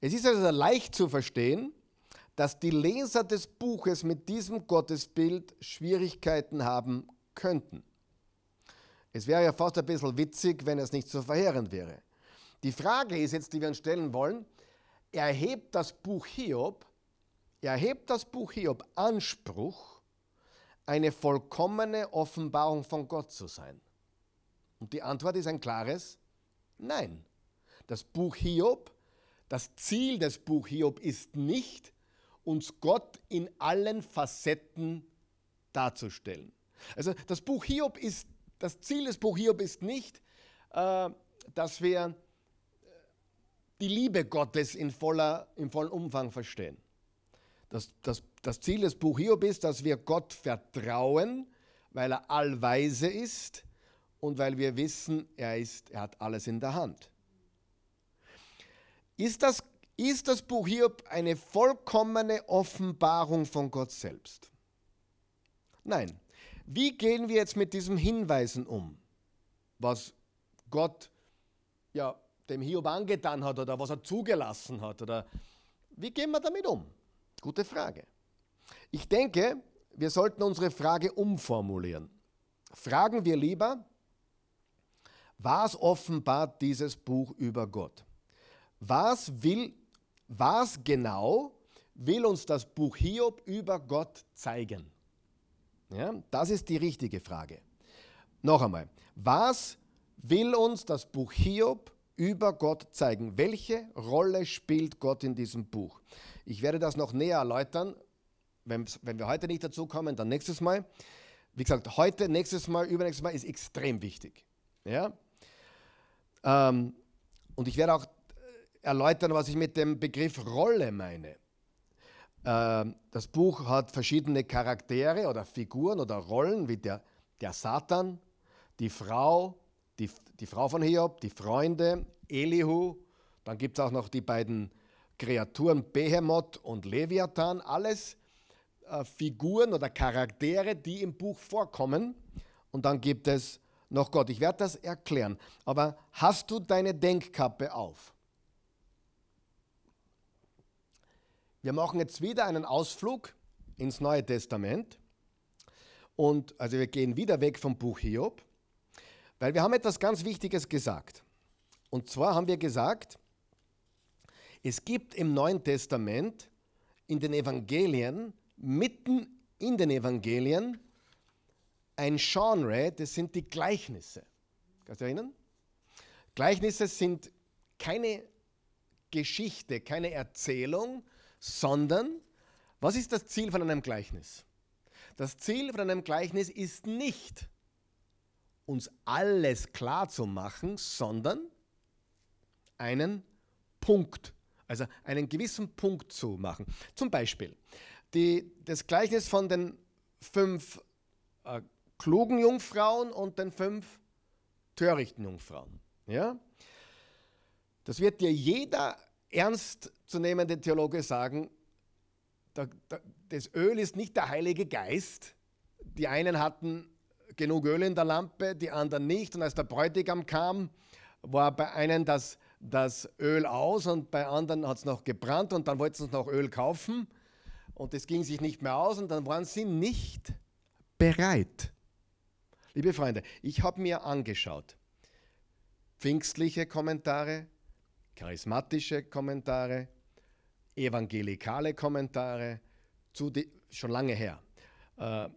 Es ist also leicht zu verstehen, dass die Leser des Buches mit diesem Gottesbild Schwierigkeiten haben könnten. Es wäre ja fast ein bisschen witzig, wenn es nicht so verheerend wäre. Die Frage ist jetzt, die wir uns stellen wollen, erhebt das Buch Hiob, erhebt das Buch Hiob Anspruch, eine vollkommene Offenbarung von Gott zu sein? Und die Antwort ist ein klares Nein. Das Buch Hiob, das Ziel des Buch Hiob ist nicht, uns Gott in allen Facetten darzustellen. Also das Buch Hiob ist das Ziel des Buch Hiob ist nicht, äh, dass wir die Liebe Gottes in, voller, in vollem Umfang verstehen. Das, das, das Ziel des Buch Hiob ist, dass wir Gott vertrauen, weil er allweise ist und weil wir wissen, er, ist, er hat alles in der Hand. Ist das, ist das Buch Hiob eine vollkommene Offenbarung von Gott selbst? Nein. Wie gehen wir jetzt mit diesen Hinweisen um, was Gott ja, dem Hiob angetan hat oder was er zugelassen hat? Oder wie gehen wir damit um? Gute Frage. Ich denke, wir sollten unsere Frage umformulieren. Fragen wir lieber, was offenbart dieses Buch über Gott? Was will, was genau will uns das Buch Hiob über Gott zeigen? Ja, das ist die richtige Frage. Noch einmal, was will uns das Buch Hiob über Gott zeigen. Welche Rolle spielt Gott in diesem Buch? Ich werde das noch näher erläutern. Wenn, wenn wir heute nicht dazu kommen, dann nächstes Mal. Wie gesagt, heute, nächstes Mal, übernächstes Mal ist extrem wichtig. Ja? Ähm, und ich werde auch erläutern, was ich mit dem Begriff Rolle meine. Ähm, das Buch hat verschiedene Charaktere oder Figuren oder Rollen, wie der, der Satan, die Frau, die, die Frau von Hiob, die Freunde, Elihu, dann gibt es auch noch die beiden Kreaturen Behemoth und Leviathan, alles äh, Figuren oder Charaktere, die im Buch vorkommen. Und dann gibt es noch Gott. Ich werde das erklären. Aber hast du deine Denkkappe auf? Wir machen jetzt wieder einen Ausflug ins Neue Testament. Und also wir gehen wieder weg vom Buch Hiob, weil wir haben etwas ganz Wichtiges gesagt. Und zwar haben wir gesagt, es gibt im Neuen Testament in den Evangelien, mitten in den Evangelien, ein Genre, das sind die Gleichnisse. Kannst du erinnern? Gleichnisse sind keine Geschichte, keine Erzählung, sondern was ist das Ziel von einem Gleichnis? Das Ziel von einem Gleichnis ist nicht, uns alles klar zu machen, sondern einen Punkt, also einen gewissen Punkt zu machen. Zum Beispiel die, das Gleichnis von den fünf äh, klugen Jungfrauen und den fünf törichten Jungfrauen. Ja? Das wird dir jeder ernstzunehmende Theologe sagen, das Öl ist nicht der Heilige Geist. Die einen hatten genug Öl in der Lampe, die anderen nicht. Und als der Bräutigam kam, war bei einem das, das Öl aus und bei anderen hat es noch gebrannt und dann wollten sie noch Öl kaufen und es ging sich nicht mehr aus und dann waren sie nicht bereit. Liebe Freunde, ich habe mir angeschaut, pfingstliche Kommentare, charismatische Kommentare, evangelikale Kommentare, zu die, schon lange her. Äh,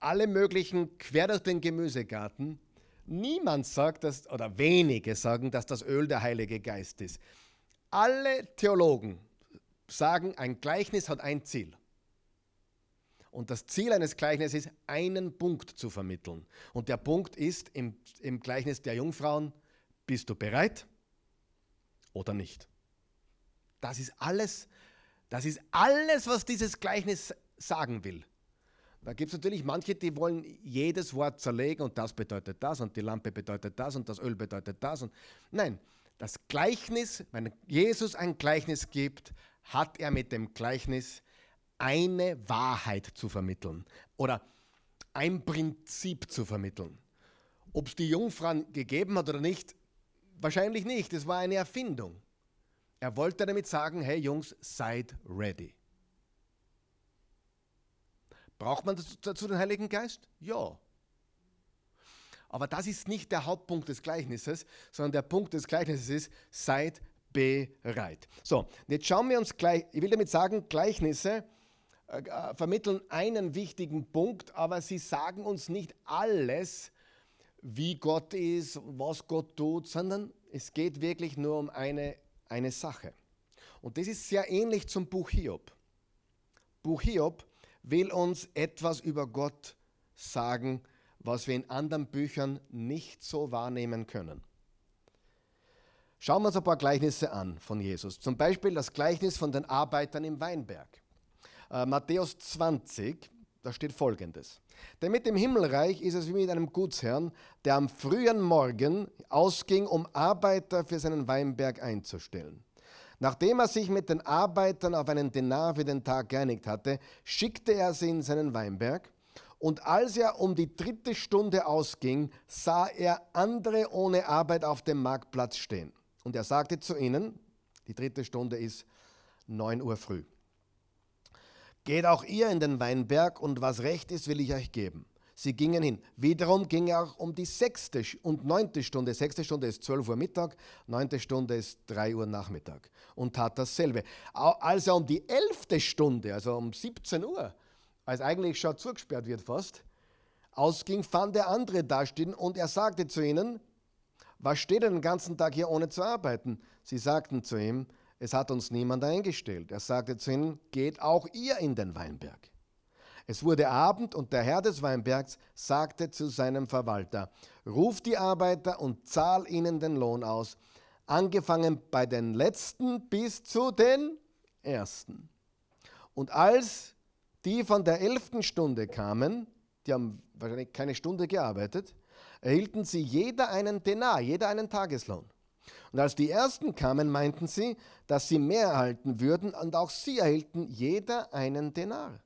alle möglichen quer durch den Gemüsegarten. Niemand sagt, dass, oder wenige sagen, dass das Öl der Heilige Geist ist. Alle Theologen sagen, ein Gleichnis hat ein Ziel. Und das Ziel eines Gleichnisses ist, einen Punkt zu vermitteln. Und der Punkt ist im, im Gleichnis der Jungfrauen, bist du bereit? oder nicht. Das ist alles, das ist alles, was dieses Gleichnis sagen will. Da gibt es natürlich manche, die wollen jedes Wort zerlegen und das bedeutet das und die Lampe bedeutet das und das Öl bedeutet das. Und Nein, das Gleichnis, wenn Jesus ein Gleichnis gibt, hat er mit dem Gleichnis eine Wahrheit zu vermitteln oder ein Prinzip zu vermitteln. Ob es die Jungfrauen gegeben hat oder nicht, Wahrscheinlich nicht, es war eine Erfindung. Er wollte damit sagen, hey Jungs, seid ready. Braucht man dazu den Heiligen Geist? Ja. Aber das ist nicht der Hauptpunkt des Gleichnisses, sondern der Punkt des Gleichnisses ist, seid bereit. So, jetzt schauen wir uns gleich, ich will damit sagen, Gleichnisse äh, äh vermitteln einen wichtigen Punkt, aber sie sagen uns nicht alles, wie Gott ist, was Gott tut, sondern es geht wirklich nur um eine, eine Sache. Und das ist sehr ähnlich zum Buch Hiob. Buch Hiob will uns etwas über Gott sagen, was wir in anderen Büchern nicht so wahrnehmen können. Schauen wir uns ein paar Gleichnisse an von Jesus. Zum Beispiel das Gleichnis von den Arbeitern im Weinberg. Äh, Matthäus 20, da steht folgendes. Denn mit dem Himmelreich ist es wie mit einem Gutsherrn, der am frühen Morgen ausging, um Arbeiter für seinen Weinberg einzustellen. Nachdem er sich mit den Arbeitern auf einen Denar für den Tag geeinigt hatte, schickte er sie in seinen Weinberg. Und als er um die dritte Stunde ausging, sah er andere ohne Arbeit auf dem Marktplatz stehen. Und er sagte zu ihnen, die dritte Stunde ist 9 Uhr früh. Geht auch ihr in den Weinberg und was recht ist, will ich euch geben. Sie gingen hin. Wiederum ging er auch um die sechste und neunte Stunde. Sechste Stunde ist 12 Uhr Mittag, neunte Stunde ist 3 Uhr Nachmittag und tat dasselbe. Als er um die elfte Stunde, also um 17 Uhr, als eigentlich schon zugesperrt wird fast, ausging, fand er andere dastehen und er sagte zu ihnen, was steht denn den ganzen Tag hier ohne zu arbeiten? Sie sagten zu ihm, es hat uns niemand eingestellt. Er sagte zu ihnen, geht auch ihr in den Weinberg. Es wurde Abend und der Herr des Weinbergs sagte zu seinem Verwalter, ruf die Arbeiter und zahl ihnen den Lohn aus, angefangen bei den Letzten bis zu den Ersten. Und als die von der elften Stunde kamen, die haben wahrscheinlich keine Stunde gearbeitet, erhielten sie jeder einen Denar, jeder einen Tageslohn. Und als die ersten kamen, meinten sie, dass sie mehr erhalten würden, und auch sie erhielten jeder einen Denar.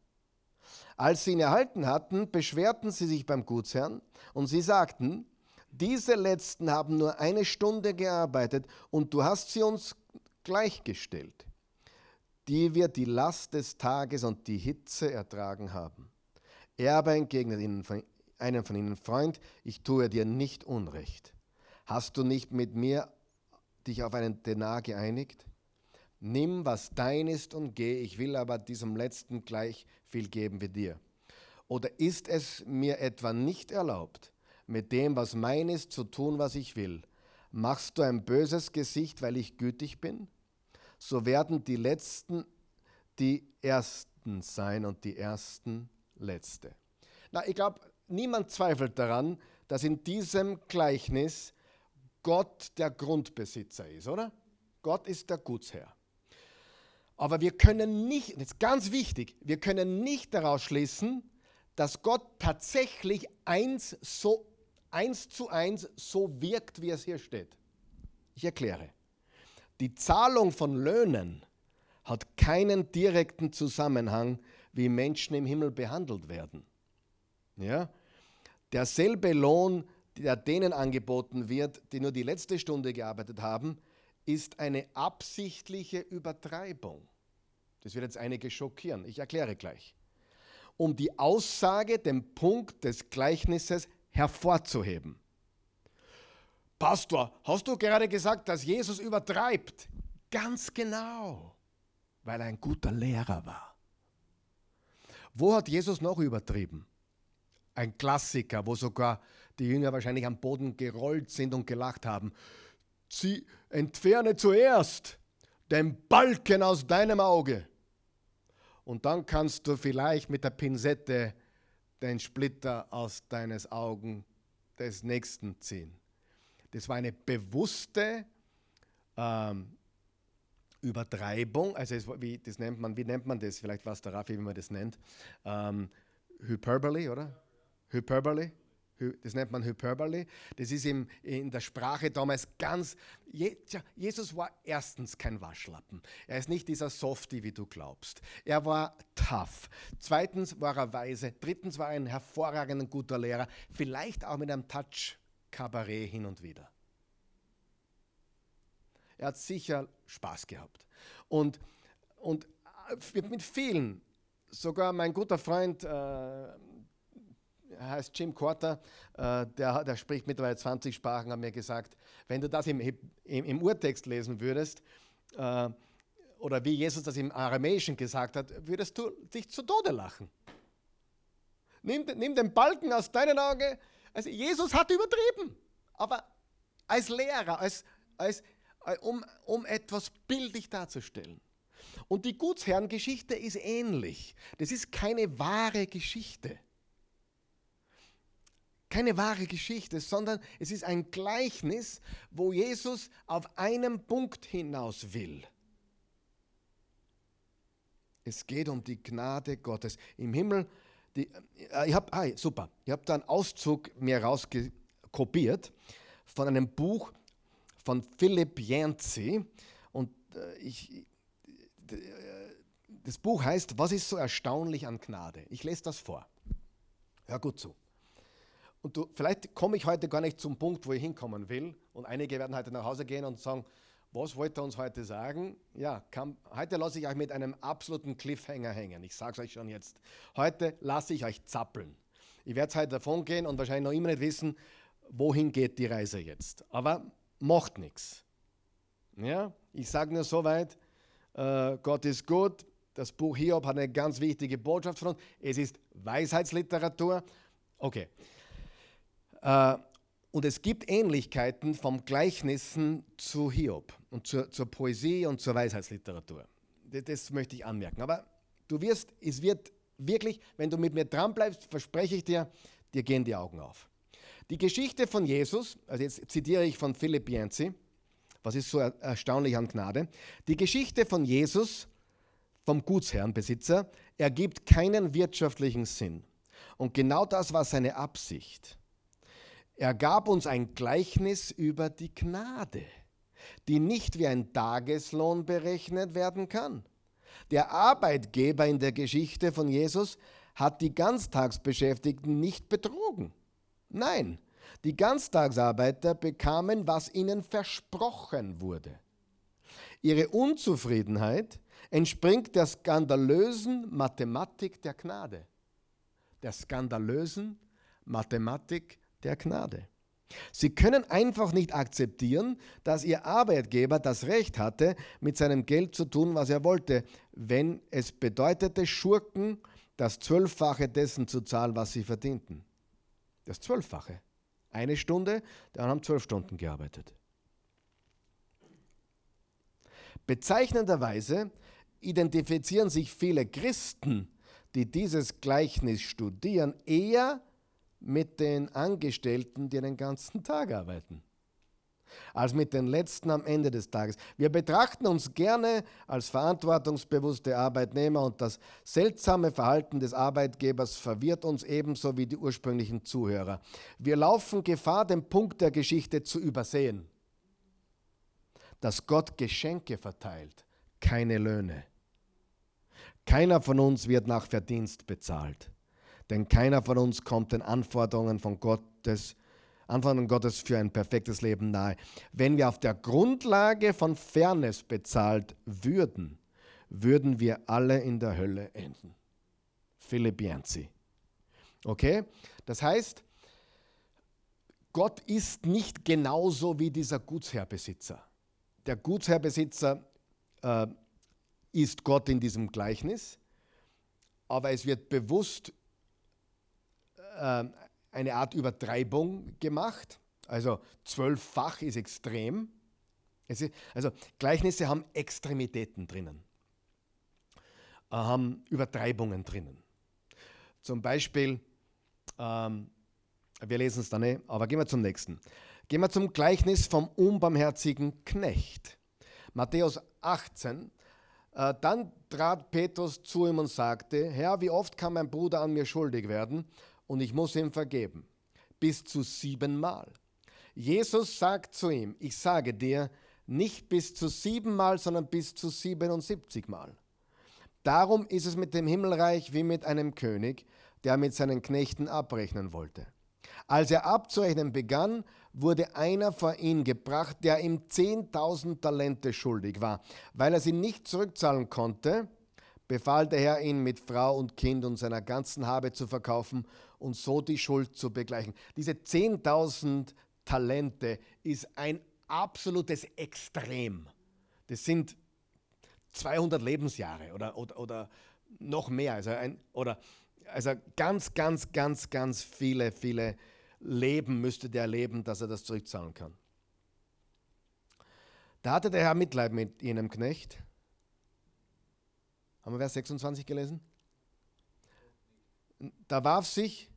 Als sie ihn erhalten hatten, beschwerten sie sich beim Gutsherrn und sie sagten, diese letzten haben nur eine Stunde gearbeitet und du hast sie uns gleichgestellt, die wir die Last des Tages und die Hitze ertragen haben. Er aber entgegnet ihnen, einen von ihnen, Freund, ich tue dir nicht Unrecht. Hast du nicht mit mir dich auf einen Denar geeinigt? Nimm, was dein ist und geh, ich will aber diesem Letzten gleich viel geben wie dir. Oder ist es mir etwa nicht erlaubt, mit dem, was mein ist, zu tun, was ich will? Machst du ein böses Gesicht, weil ich gütig bin? So werden die Letzten die Ersten sein und die Ersten Letzte. Na, ich glaube, niemand zweifelt daran, dass in diesem Gleichnis Gott der Grundbesitzer ist, oder? Gott ist der Gutsherr. Aber wir können nicht, das ist ganz wichtig, wir können nicht daraus schließen, dass Gott tatsächlich eins, so, eins zu eins so wirkt, wie es hier steht. Ich erkläre. Die Zahlung von Löhnen hat keinen direkten Zusammenhang, wie Menschen im Himmel behandelt werden. Ja? Derselbe Lohn, der denen angeboten wird, die nur die letzte Stunde gearbeitet haben, ist eine absichtliche Übertreibung. Das wird jetzt einige schockieren. Ich erkläre gleich. Um die Aussage, den Punkt des Gleichnisses hervorzuheben. Pastor, hast du gerade gesagt, dass Jesus übertreibt? Ganz genau, weil er ein guter Lehrer war. Wo hat Jesus noch übertrieben? Ein Klassiker, wo sogar die Jünger wahrscheinlich am Boden gerollt sind und gelacht haben. Sie entferne zuerst den Balken aus deinem Auge. Und dann kannst du vielleicht mit der Pinzette den Splitter aus deines Augen des Nächsten ziehen. Das war eine bewusste ähm, Übertreibung, also es, wie, das nennt man, wie nennt man das? Vielleicht was der Raffi, wie man das nennt. Ähm, Hyperbole, oder? Hyperbole? Das nennt man Hyperbole. Das ist im, in der Sprache damals ganz. Jesus war erstens kein Waschlappen. Er ist nicht dieser Softie, wie du glaubst. Er war tough. Zweitens war er weise. Drittens war er ein hervorragender, guter Lehrer. Vielleicht auch mit einem Touch Kabarett hin und wieder. Er hat sicher Spaß gehabt. Und, und mit vielen, sogar mein guter Freund. Äh, heißt Jim Corter, äh, der, der, spricht mittlerweile 20 Sprachen, hat mir gesagt, wenn du das im, im, im Urtext lesen würdest, äh, oder wie Jesus das im Aramäischen gesagt hat, würdest du dich zu Tode lachen. Nimm, nimm den Balken aus deinen Augen. Also Jesus hat übertrieben, aber als Lehrer, als, als, äh, um, um etwas bildlich darzustellen. Und die Gutsherrengeschichte ist ähnlich. Das ist keine wahre Geschichte keine wahre Geschichte, sondern es ist ein Gleichnis, wo Jesus auf einen Punkt hinaus will. Es geht um die Gnade Gottes. Im Himmel, die, äh, ich habe, ah, super, ich habe da einen Auszug mir rauskopiert von einem Buch von Philipp Yancey. Und äh, ich, äh, das Buch heißt, was ist so erstaunlich an Gnade? Ich lese das vor. Hör gut zu. Und du, vielleicht komme ich heute gar nicht zum Punkt, wo ich hinkommen will. Und einige werden heute nach Hause gehen und sagen, was wollte er uns heute sagen? Ja, kann, heute lasse ich euch mit einem absoluten Cliffhanger hängen. Ich sage es euch schon jetzt. Heute lasse ich euch zappeln. Ich werde heute davon gehen und wahrscheinlich noch immer nicht wissen, wohin geht die Reise jetzt. Aber macht nichts. Ja, ich sage nur so weit, äh, Gott ist gut. Das Buch Hiob hat eine ganz wichtige Botschaft von uns. Es ist Weisheitsliteratur. Okay. Äh, Und es gibt Ähnlichkeiten vom Gleichnissen zu Hiob und zur, zur Poesie und zur Weisheitsliteratur. Das, möchte ich anmerken. Aber du wirst, es wird wirklich, wenn du mit mir dran bleibst, verspreche ich dir, dir gehen die Augen auf. Die Geschichte von Jesus, also jetzt zitiere ich von Philipp Yancey, was ist so erstaunlich an Gnade? Die Geschichte von Jesus, vom Gutsherrenbesitzer, ergibt keinen wirtschaftlichen Sinn. Und genau das war seine Absicht. Er gab uns ein Gleichnis über die Gnade, die nicht wie ein Tageslohn berechnet werden kann. Der Arbeitgeber in der Geschichte von Jesus hat die Ganztagsbeschäftigten nicht betrogen. Nein, die Ganztagsarbeiter bekamen, was ihnen versprochen wurde. Ihre Unzufriedenheit entspringt der skandalösen Mathematik der Gnade. Der skandalösen Mathematik der Gnade. Sie können einfach nicht akzeptieren, dass Ihr Arbeitgeber das Recht hatte, mit seinem Geld zu tun, was er wollte, wenn es bedeutete, Schurken das Zwölffache dessen zu zahlen, was sie verdienten. Das Zwölffache. Eine Stunde, anderen haben zwölf Stunden gearbeitet. Bezeichnenderweise identifizieren sich viele Christen, die dieses Gleichnis studieren, eher mit den Angestellten, die den ganzen Tag arbeiten, als mit den Letzten am Ende des Tages. Wir betrachten uns gerne als verantwortungsbewusste Arbeitnehmer und das seltsame Verhalten des Arbeitgebers verwirrt uns ebenso wie die ursprünglichen Zuhörer. Wir laufen Gefahr, den Punkt der Geschichte zu übersehen, dass Gott Geschenke verteilt, keine Löhne. Keiner von uns wird nach Verdienst bezahlt. Denn keiner von uns kommt den Anforderungen von Gottes, Anforderungen Gottes für ein perfektes Leben nahe. Wenn wir auf der Grundlage von Fairness bezahlt würden, würden wir alle in der Hölle enden. Philipp Yancey. Okay? Das heißt, Gott ist nicht genauso wie dieser Gutsherrbesitzer. Der Gutsherrbesitzer äh, ist Gott in diesem Gleichnis, aber es wird bewusst eine Art Übertreibung gemacht. Also zwölffach ist extrem. Ist, also Gleichnisse haben Extremitäten drinnen, äh, haben Übertreibungen drinnen. Zum Beispiel, ähm, wir lesen es dann nicht, aber gehen wir zum nächsten. Gehen wir zum Gleichnis vom unbarmherzigen Knecht. Matthäus 18. Äh, dann trat Petrus zu ihm und sagte, Herr, wie oft kann mein Bruder an mir schuldig werden und ich muss ihm vergeben. Bis zu siebenmal. Jesus sagt zu ihm, ich sage dir, nicht bis zu siebenmal, sondern bis zu 77 Mal. Darum ist es mit dem Himmelreich wie mit einem König, der mit seinen Knechten abrechnen wollte. Als er abzurechnen begann, wurde einer vor ihn gebracht, der ihm 10.000 Talente schuldig war. Weil er sie nicht zurückzahlen konnte, befahl der Herr ihn mit Frau und Kind und seiner ganzen Habe zu verkaufen und so die Schuld zu begleichen. Diese 10.000 Talente ist ein absolutes Extrem. Das sind 200 Lebensjahre oder, oder, oder noch mehr. Also, ein, oder, also ganz, ganz, ganz, ganz viele, viele Leben müsste der leben, dass er das zurückzahlen kann. Da hatte der Herr Mitleid mit jenem Knecht. Haben wir Vers 26 gelesen? Da warf sich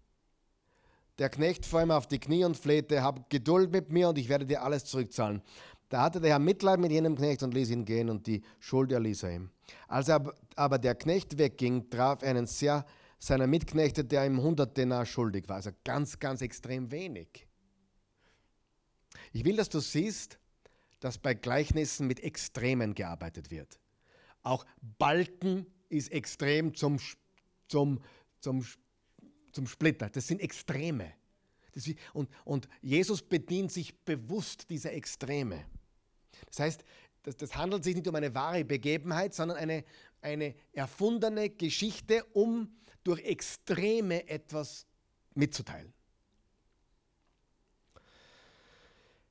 der Knecht vor ihm auf die Knie und flehte, hab Geduld mit mir und ich werde dir alles zurückzahlen. Da hatte der Herr Mitleid mit jenem Knecht und ließ ihn gehen und die Schuld erließ er ihm. Als aber der Knecht wegging, traf er einen sehr seiner Mitknechte, der ihm 100 Denar schuldig war. Also ganz, ganz extrem wenig. Ich will, dass du siehst, dass bei Gleichnissen mit Extremen gearbeitet wird. Auch Balken ist extrem zum, zum, zum zum Splitter. Das sind Extreme. Das, und, und Jesus bedient sich bewusst dieser Extreme. Das heißt, das, das, handelt sich nicht um eine wahre Begebenheit, sondern eine, eine erfundene Geschichte, um durch Extreme etwas mitzuteilen.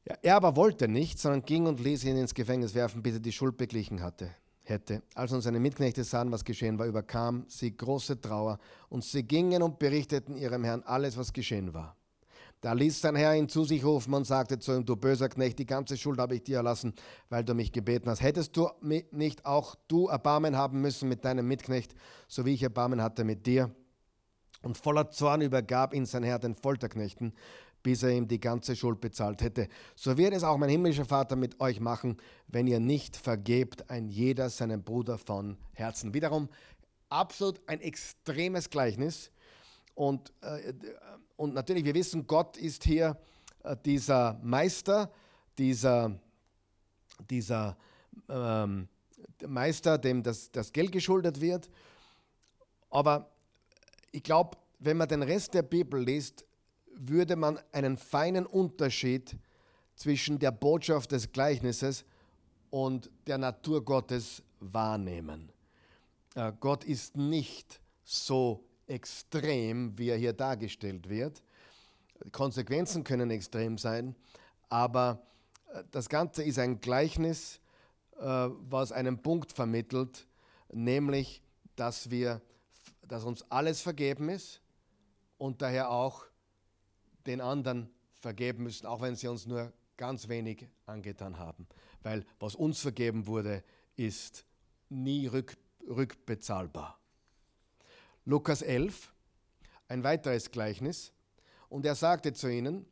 Ja, er aber wollte nicht, sondern ging und ließ ihn ins Gefängnis werfen, bis er die Schuld beglichen hatte hätte. Als nun seine Mitknechte sahen, was geschehen war, überkam sie große Trauer und sie gingen und berichteten ihrem Herrn alles, was geschehen war. Da ließ sein Herr ihn zu sich rufen und sagte zu ihm, du böser Knecht, die ganze Schuld habe ich dir erlassen, weil du mich gebeten hast. Hättest du nicht auch du Erbarmen haben müssen mit deinem Mitknecht, so wie ich Erbarmen hatte mit dir? Und voller Zorn übergab ihn sein Herr den Folterknechten, bis er ihm die ganze Schuld bezahlt hätte. So wird es auch mein himmlischer Vater mit euch machen, wenn ihr nicht vergebt, ein jeder seinem Bruder von Herzen. Wiederum absolut ein extremes Gleichnis. Und, äh, und natürlich, wir wissen, Gott ist hier äh, dieser Meister, dieser, dieser ähm, Meister, dem das, das Geld geschuldet wird. Aber ich glaube, wenn man den Rest der Bibel liest, würde man einen feinen Unterschied zwischen der Botschaft des Gleichnisses und der Natur Gottes wahrnehmen. Äh, Gott ist nicht so extrem, wie er hier dargestellt wird. Konsequenzen können extrem sein, aber äh, das Ganze ist ein Gleichnis, äh, was einen Punkt vermittelt, nämlich, dass, wir, dass uns alles vergeben ist und daher auch den anderen vergeben müssen, auch wenn sie uns nur ganz wenig angetan haben. Weil was uns vergeben wurde, ist nie rück, rückbezahlbar. Lukas 11, ein weiteres Gleichnis. Und er sagte zu ihnen,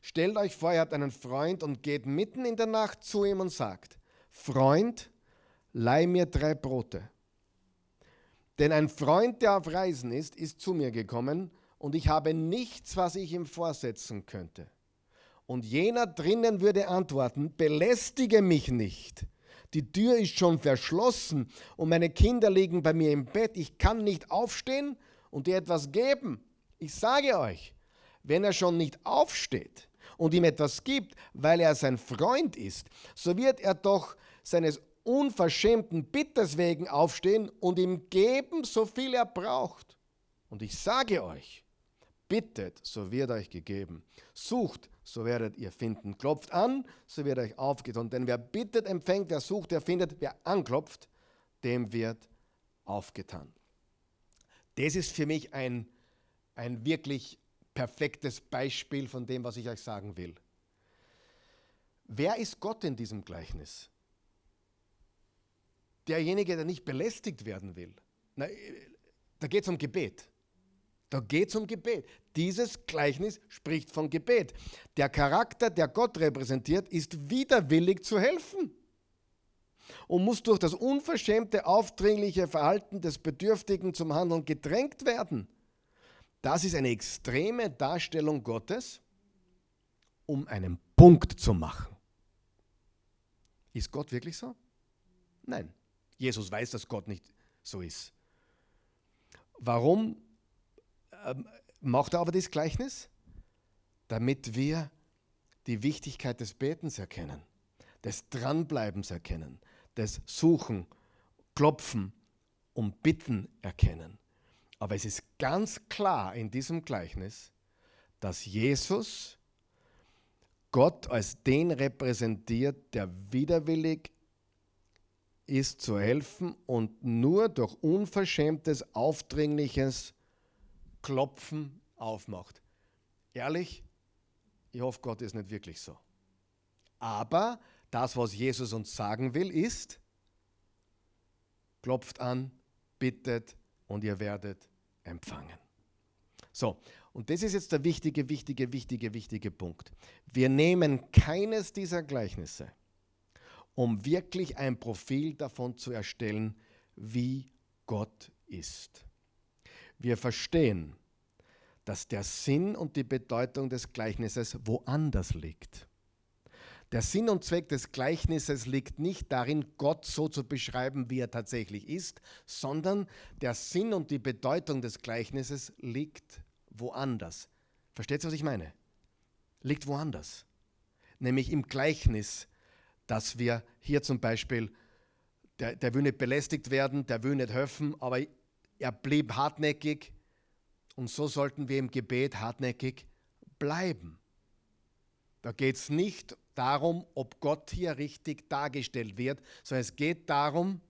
stellt euch vor, ihr habt einen Freund und geht mitten in der Nacht zu ihm und sagt, Freund, leih mir drei Brote. Denn ein Freund, der auf Reisen ist, ist zu mir gekommen und ich habe nichts, was ich ihm vorsetzen könnte. Und jener drinnen würde antworten, belästige mich nicht. Die Tür ist schon verschlossen und meine Kinder liegen bei mir im Bett. Ich kann nicht aufstehen und dir etwas geben. Ich sage euch, wenn er schon nicht aufsteht und ihm etwas gibt, weil er sein Freund ist, so wird er doch seines unverschämten Bitters wegen aufstehen und ihm geben, so viel er braucht. Und ich sage euch, Bittet, so wird euch gegeben. Sucht, so werdet ihr finden. Klopft an, so wird euch aufgetan. Denn wer bittet, empfängt, wer sucht, der findet, wer anklopft, dem wird aufgetan. Das ist für mich ein, ein wirklich perfektes Beispiel von dem, was ich euch sagen will. Wer ist Gott in diesem Gleichnis? Derjenige, der nicht belästigt werden will. Na, da geht es um Gebet. Da geht es um Gebet. Dieses Gleichnis spricht von Gebet. Der Charakter, der Gott repräsentiert, ist widerwillig zu helfen und muss durch das unverschämte, aufdringliche Verhalten des Bedürftigen zum Handeln gedrängt werden. Das ist eine extreme Darstellung Gottes, um einen Punkt zu machen. Ist Gott wirklich so? Nein. Jesus weiß, dass Gott nicht so ist. Warum macht er aber das Gleichnis, damit wir die Wichtigkeit des Betens erkennen, des Dranbleibens erkennen, des Suchen, Klopfen und Bitten erkennen. Aber es ist ganz klar in diesem Gleichnis, dass Jesus Gott als den repräsentiert, der widerwillig ist zu helfen und nur durch unverschämtes, aufdringliches Klopfen aufmacht. Ehrlich, ich hoffe, Gott ist nicht wirklich so. Aber das, was Jesus uns sagen will, ist, klopft an, bittet und ihr werdet empfangen. So, und das ist jetzt der wichtige, wichtige, wichtige, wichtige Punkt. Wir nehmen keines dieser Gleichnisse, um wirklich ein Profil davon zu erstellen, wie Gott ist. Wir verstehen, dass der Sinn und die Bedeutung des Gleichnisses woanders liegt. Der Sinn und Zweck des Gleichnisses liegt nicht darin, Gott so zu beschreiben, wie er tatsächlich ist, sondern der Sinn und die Bedeutung des Gleichnisses liegt woanders. Versteht ihr, was ich meine? Liegt woanders. Nämlich im Gleichnis, dass wir hier zum Beispiel, der, der will nicht belästigt werden, der will nicht helfen, aber er blieb hartnäckig und so sollten wir im Gebet hartnäckig bleiben. Da geht es nicht darum, ob Gott hier richtig dargestellt wird, sondern es geht darum,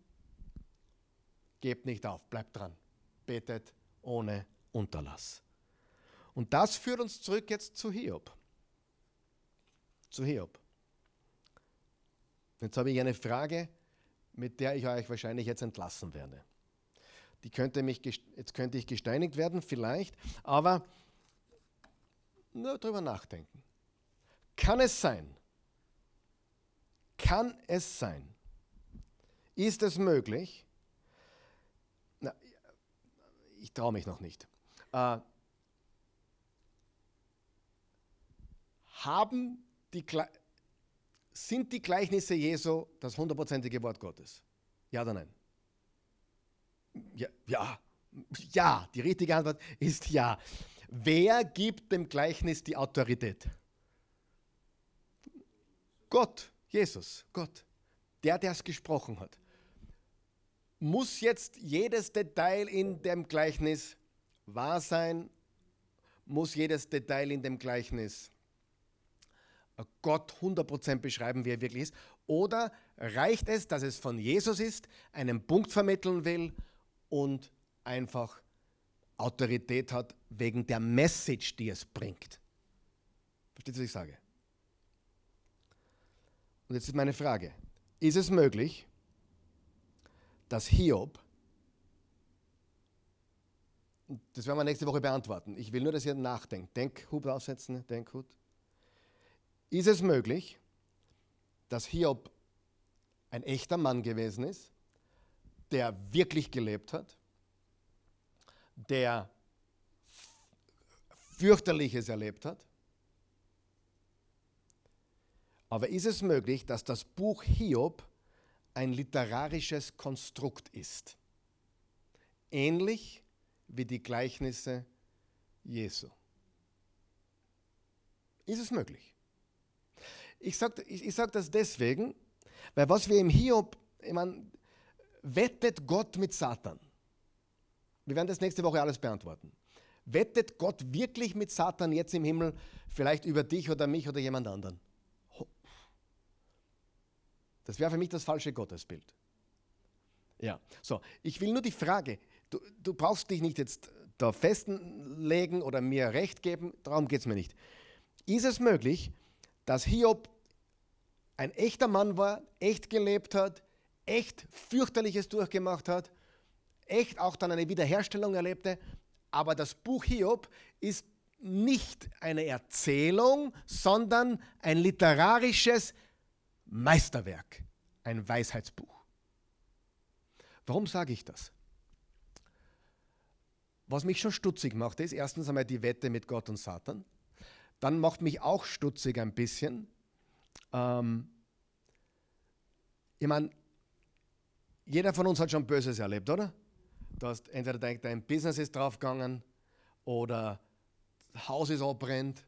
gebt nicht auf, bleibt dran, betet ohne Unterlass. Und das führt uns zurück jetzt zu Hiob. Zu Hiob. Jetzt habe ich eine Frage, mit der ich euch wahrscheinlich jetzt entlassen werde. Die könnte mich, jetzt könnte ich gesteinigt werden, vielleicht, aber nur darüber nachdenken. Kann es sein, kann es sein, ist es möglich, na, ich traue mich noch nicht, äh, haben die, sind die Gleichnisse Jesu das hundertprozentige Wort Gottes? Ja oder nein? Ja, ja, ja, die richtige Antwort ist ja. Wer gibt dem Gleichnis die Autorität? Gott, Jesus, Gott, der, der es gesprochen hat. Muss jetzt jedes Detail in dem Gleichnis wahr sein? Muss jedes Detail in dem Gleichnis Gott 100% beschreiben, wie er wirklich ist? Oder reicht es, dass es von Jesus ist, einen Punkt vermitteln will und einfach Autorität hat wegen der Message, die es bringt? Versteht ihr, was ich sage? Und jetzt ist meine Frage, ist es möglich, dass Hiob, das werden wir nächste Woche beantworten, ich will nur, dass ihr nachdenkt, Denkhut aufsetzen, Denkhut. Ist es möglich, dass Hiob ein echter Mann gewesen ist, der wirklich gelebt hat, der fürchterliches erlebt hat? Aber ist es möglich, dass das Buch Hiob ein literarisches Konstrukt ist? Ähnlich wie die Gleichnisse Jesu. Ist es möglich? Ich sage ich, ich sag das deswegen, weil was wir im Hiob, ich meine, wettet Gott mit Satan? Wir werden das nächste Woche alles beantworten. Wettet Gott wirklich mit Satan jetzt im Himmel, vielleicht über dich oder mich oder jemand anderen? Das wäre für mich das falsche Gottesbild. Ja, so, ich will nur die Frage, du, du brauchst dich nicht jetzt da festlegen oder mir Recht geben, darum geht es mir nicht. Ist es möglich, dass Hiob ein echter Mann war, echt gelebt hat, echt fürchterliches durchgemacht hat, echt auch dann eine Wiederherstellung erlebte, aber das Buch Hiob ist nicht eine Erzählung, sondern ein literarisches Meisterwerk, ein Weisheitsbuch. Warum sage ich das? Was mich schon stutzig macht, ist erstens einmal die Wette mit Gott und Satan dann macht mich auch stutzig ein bisschen. Ähm, ich meine, jeder von uns hat schon Böses erlebt, oder? Du hast entweder denkt, dein Business ist draufgegangen oder das Haus ist abbrennt.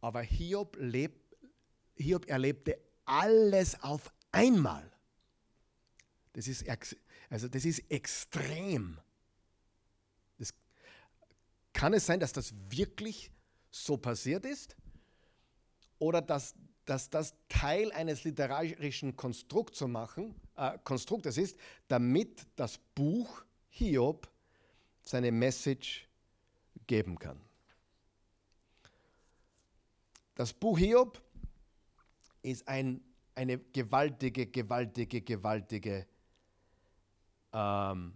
Aber Hiob, lebt, Hiob erlebte alles auf einmal. Das ist, also das ist extrem. Das, kann es sein, dass das wirklich so passiert ist oder dass, dass das Teil eines literarischen Konstrukt zu machen, äh, Konstruktes ist, damit das Buch Hiob seine Message geben kann. Das Buch Hiob ist ein, eine gewaltige, gewaltige, gewaltige ähm,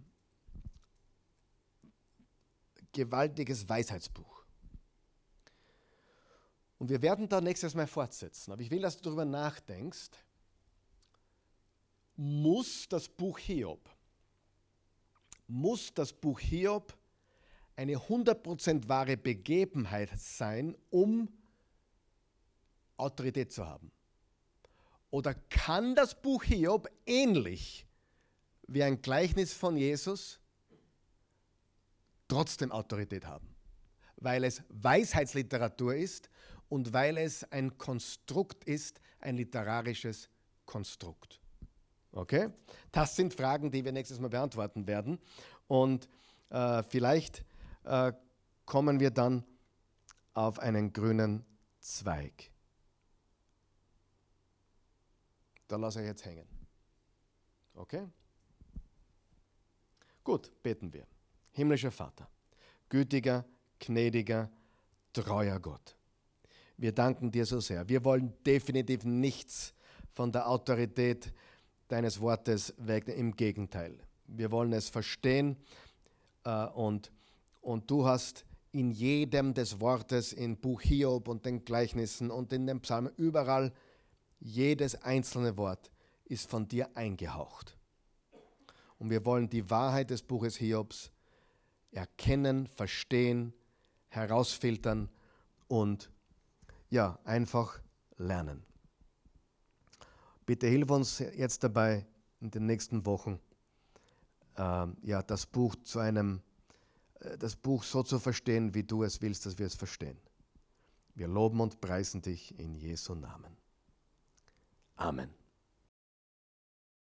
gewaltiges Weisheitsbuch. Und wir werden da nächstes Mal fortsetzen. Aber ich will, dass du darüber nachdenkst. Muss das Buch Hiob, muss das Buch Hiob eine 100% wahre Begebenheit sein, um Autorität zu haben? Oder kann das Buch Hiob ähnlich wie ein Gleichnis von Jesus trotzdem Autorität haben? Weil es Weisheitsliteratur ist und weil es ein Konstrukt ist, ein literarisches Konstrukt. Okay? Das sind Fragen, die wir nächstes Mal beantworten werden. Und äh, vielleicht äh, kommen wir dann auf einen grünen Zweig. Da lasse ich jetzt hängen. Okay? Gut, beten wir. Himmlischer Vater, gütiger, gnädiger, treuer Gott. Wir danken dir so sehr. Wir wollen definitiv nichts von der Autorität deines Wortes weg. Im Gegenteil. Wir wollen es verstehen äh, und, und du hast in jedem des Wortes, im Buch Hiob und den Gleichnissen und in den Psalmen, überall, jedes einzelne Wort ist von dir eingehaucht. Und wir wollen die Wahrheit des Buches Hiobs erkennen, verstehen, herausfiltern und ja, einfach lernen. Bitte hilf uns jetzt dabei in den nächsten Wochen, äh, ja, das Buch zu einem, äh, das Buch so zu verstehen, wie du es willst, dass wir es verstehen. Wir loben und preisen dich in Jesu Namen. Amen.